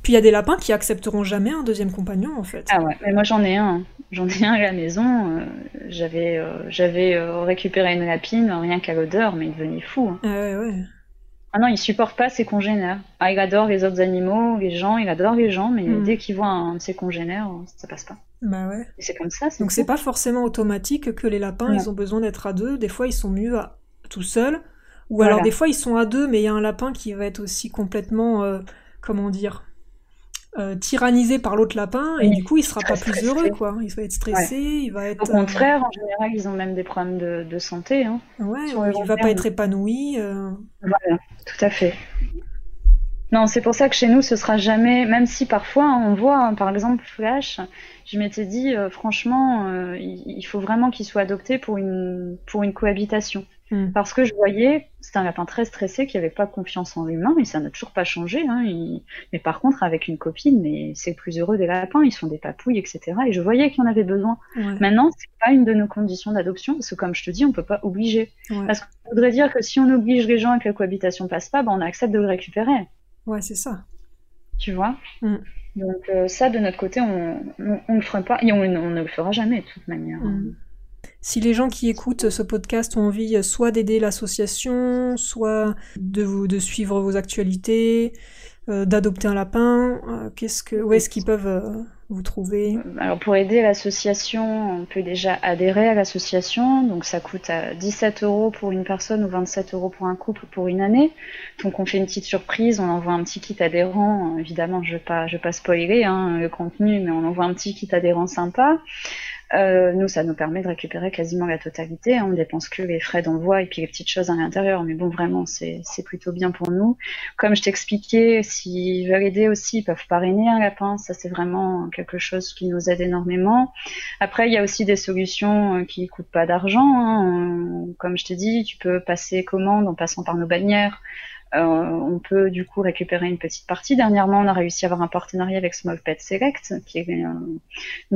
Puis il y a des lapins qui accepteront jamais un deuxième compagnon, en fait. Ah ouais, mais moi j'en ai un. J'en ai un à la maison. euh, j'avais euh, j'avais euh, récupéré une lapine, rien qu'à l'odeur, mais il devenait fou. hein. Ah ouais, ouais. Ah non, il supporte pas ses congénères. Ah, il adore les autres animaux, les gens, il adore les gens, mais Mm. dès qu'il voit un de ses congénères, ça passe pas. Bah ouais. Et c'est comme ça, c'est Donc c'est pas forcément automatique que les lapins, ils ont besoin d'être à deux. Des fois, ils sont mieux à... tout seuls. Ou Voilà. alors des fois, ils sont à deux, mais il y a un lapin qui va être aussi complètement, euh, comment dire, euh, tyrannisé par l'autre lapin, et Oui, du coup, il sera pas plus stressé. heureux, quoi. Il va être stressé, il va Au être... euh, contraire, en général, ils ont même des problèmes de, de santé. Hein. ouais, il va pas être épanoui. euh, Voilà, tout à fait. Non, c'est pour ça que chez nous, ce sera jamais, même si parfois hein, on voit, hein, par exemple, Flash, je m'étais dit, euh, franchement, euh, il, faut vraiment qu'il soit adopté pour une, pour une cohabitation. Hmm. Parce que je voyais, c'était un lapin très stressé qui n'avait pas confiance en l'humain, et ça n'a toujours pas changé. Hein, Mais par contre, avec une copine, mais c'est le plus heureux des lapins, ils sont des papouilles, etc. Et je voyais qu'il en avait besoin. Maintenant, c'est pas une de nos conditions d'adoption, parce que comme je te dis, on peut pas obliger. Parce qu'on voudrait dire que si on oblige les gens et que la cohabitation passe pas, ben on accepte de le récupérer. Ouais, c'est ça. Tu vois? Mm. Donc euh, ça, de notre côté, on ne le fera pas et on, ne le fera jamais de toute manière. Mm. Si les gens qui écoutent ce podcast ont envie soit d'aider l'association, soit de, vous, de suivre vos actualités, euh, d'adopter un lapin, euh, qu'est-ce que, où est-ce qu'ils peuvent vous trouvez Alors pour aider l'association, on peut déjà adhérer à l'association. Donc ça coûte à 17 euros pour une personne ou 27 euros pour un couple pour une année. Donc on fait une petite surprise, on envoie un petit kit adhérent. Évidemment, je ne vais pas spoiler hein, le contenu, mais on envoie un petit kit adhérent sympa. Euh, nous, ça nous permet de récupérer quasiment la totalité. On dépense que les frais d'envoi et puis les petites choses à l'intérieur. Mais bon, vraiment, c'est plutôt bien pour nous. Comme je t'expliquais, s'ils veulent aider aussi, ils peuvent parrainer un lapin. Ça, c'est vraiment quelque chose qui nous aide énormément. Après, il y a aussi des solutions euh, qui coûtent pas d'argent. Hein. Comme je t'ai dit, tu peux passer commande en passant par nos bannières. Euh, on peut du coup récupérer une petite partie. Dernièrement, on a réussi à avoir un partenariat avec Small Pet Select, qui est une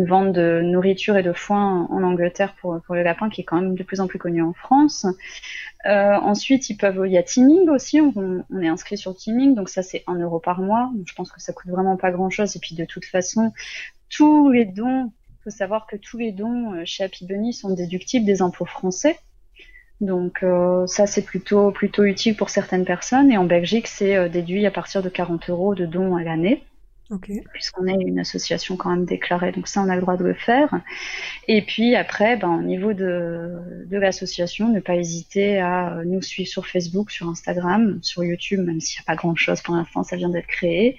vente de nourriture et de foin en Angleterre pour, pour les lapins, qui est quand même de plus en plus connu en France. Euh, ensuite, ils il y a Teaming aussi, on, est inscrit sur Teaming, donc ça c'est un euro par mois. je pense que ça coûte vraiment pas grand chose. Et puis de toute façon, tous les dons, il faut savoir que tous les dons euh, chez Happy Bunny sont déductibles des impôts français. Donc euh, ça c'est plutôt plutôt utile pour certaines personnes et en Belgique c'est euh, déduit à partir de 40 euros de dons à l'année. Puisqu'on est une association quand même déclarée, donc ça on a le droit de le faire. Et puis après, ben, au niveau de, de l'association, ne pas hésiter à nous suivre sur Facebook, sur Instagram, sur YouTube, même s'il n'y a pas grand chose pour l'instant, ça vient d'être créé.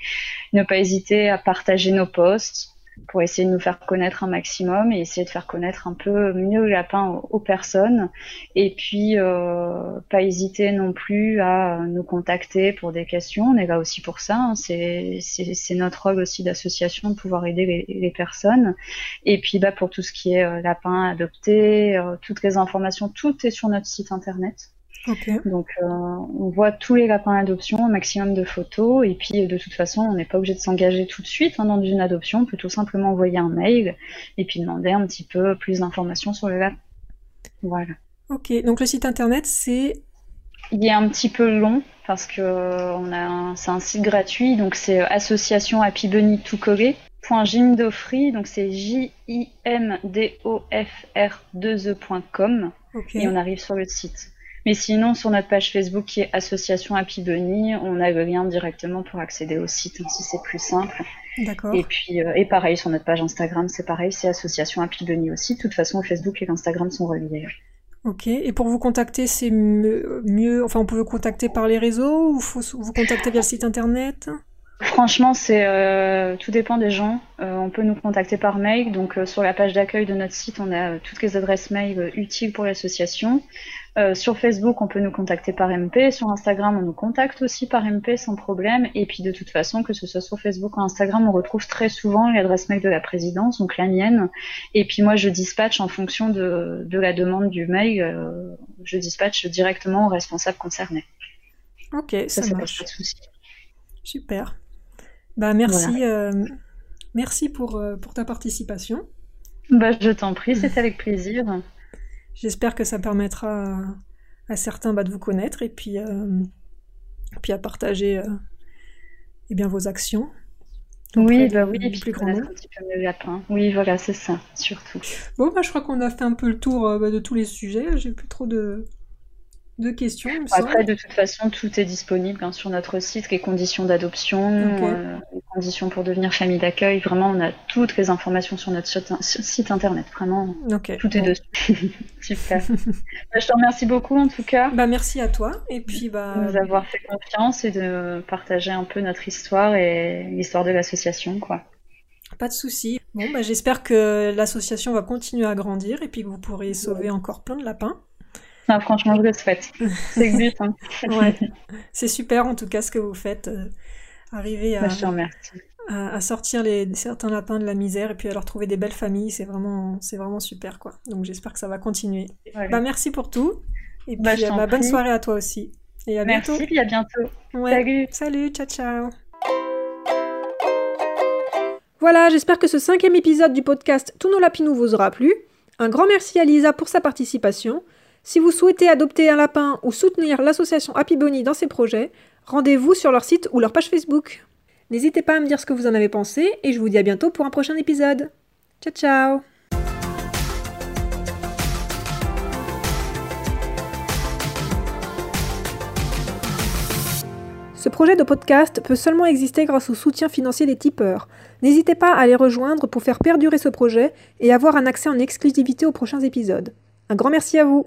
Ne pas hésiter à partager nos posts, pour essayer de nous faire connaître un maximum et essayer de faire connaître un peu mieux le lapin aux, personnes. Et puis, euh, pas hésiter non plus à nous contacter pour des questions. On est là aussi pour ça. Hein. C'est notre rôle aussi d'association de pouvoir aider les, personnes. Et puis, bah, pour tout ce qui est euh, lapin adopté, euh, toutes les informations, tout est sur notre site internet. Donc euh, on voit tous les lapins d'adoption, un maximum de photos, et puis de toute façon on n'est pas obligé de s'engager tout de suite hein, dans une adoption, on peut tout simplement envoyer un mail et puis demander un petit peu plus d'informations sur le lapin. Voilà. Ok, donc le site internet c'est... Il est un petit peu long parce que on a c'est un site gratuit, donc c'est association Happy Bunny tout collé. Jimdofree, donc c'est J-I-M-D-O-F-R-2-E.com et on arrive sur le site. Mais sinon, sur notre page Facebook qui est Association Happy Bunny, on a le lien directement pour accéder au site, hein, si c'est plus simple. D'accord. Et puis, euh, et pareil, sur notre page Instagram, c'est pareil, c'est Association Happy Bunny aussi. De toute façon, Facebook et Instagram sont reliés. Ok. Et pour vous contacter, c'est mieux, enfin, on peut vous contacter par les réseaux ou faut vous contacter via le site internet? Franchement, c'est euh, tout dépend des gens. Euh, on peut nous contacter par mail. Donc sur la page d'accueil de notre site, on a toutes les adresses mail utiles pour l'association. Euh, sur Facebook, on peut nous contacter par MP. Sur Instagram, on nous contacte aussi par MP sans problème. Et puis de toute façon, que ce soit sur Facebook ou Instagram, on retrouve très souvent l'adresse mail de la présidence, donc la mienne. Et puis moi, je dispatche en fonction de, la demande du mail, euh, je dispatche directement au responsable concerné. Ok, ça, ça marche. Pas de souci. Super. Bah merci, euh, merci pour, pour ta participation. Bah, je t'en prie, c'est avec plaisir. J'espère que ça permettra à, certains bah, de vous connaître et puis, euh, puis à partager euh, eh bien, vos actions. Oui, bah oui, et plus grand lapin. Oui, voilà, c'est ça, surtout. Bon, bah, je crois qu'on a fait un peu le tour euh, bah, de tous les sujets. J'ai plus trop de, deux questions. Après, de toute façon, tout est disponible hein, sur notre site, les conditions d'adoption, euh, les conditions pour devenir famille d'accueil. Vraiment, on a toutes les informations sur notre site internet. Vraiment, tout est dessus. <laughs> Super. Bah, je te remercie beaucoup en tout cas. Bah, merci à toi. Et puis, bah... De nous avoir fait confiance et de partager un peu notre histoire et l'histoire de l'association. quoi. Pas de souci. Bon, bah, j'espère que l'association va continuer à grandir et puis que vous pourrez sauver encore plein de lapins franchement, je le souhaite. C'est le but. Hein. <laughs> C'est super en tout cas ce que vous faites. Euh, arriver à, bah, à, sortir les, certains lapins de la misère et puis à leur trouver des belles familles, c'est vraiment, c'est vraiment super quoi. Donc j'espère que ça va continuer. Bah, merci pour tout. Et bah, puis bah, bonne soirée à toi aussi. Et à bientôt. Merci, à bientôt. Salut. Salut, ciao ciao. Voilà, j'espère que ce cinquième épisode du podcast Tous nos lapinous vous aura plu. Un grand merci à Lisa pour sa participation. Si vous souhaitez adopter un lapin ou soutenir l'association Happy Bunny dans ses projets, rendez-vous sur leur site ou leur page Facebook. N'hésitez pas à me dire ce que vous en avez pensé et je vous dis à bientôt pour un prochain épisode. Ciao ciao Ce projet de podcast peut seulement exister grâce au soutien financier des tipeurs. N'hésitez pas à les rejoindre pour faire perdurer ce projet et avoir un accès en exclusivité aux prochains épisodes. Un grand merci à vous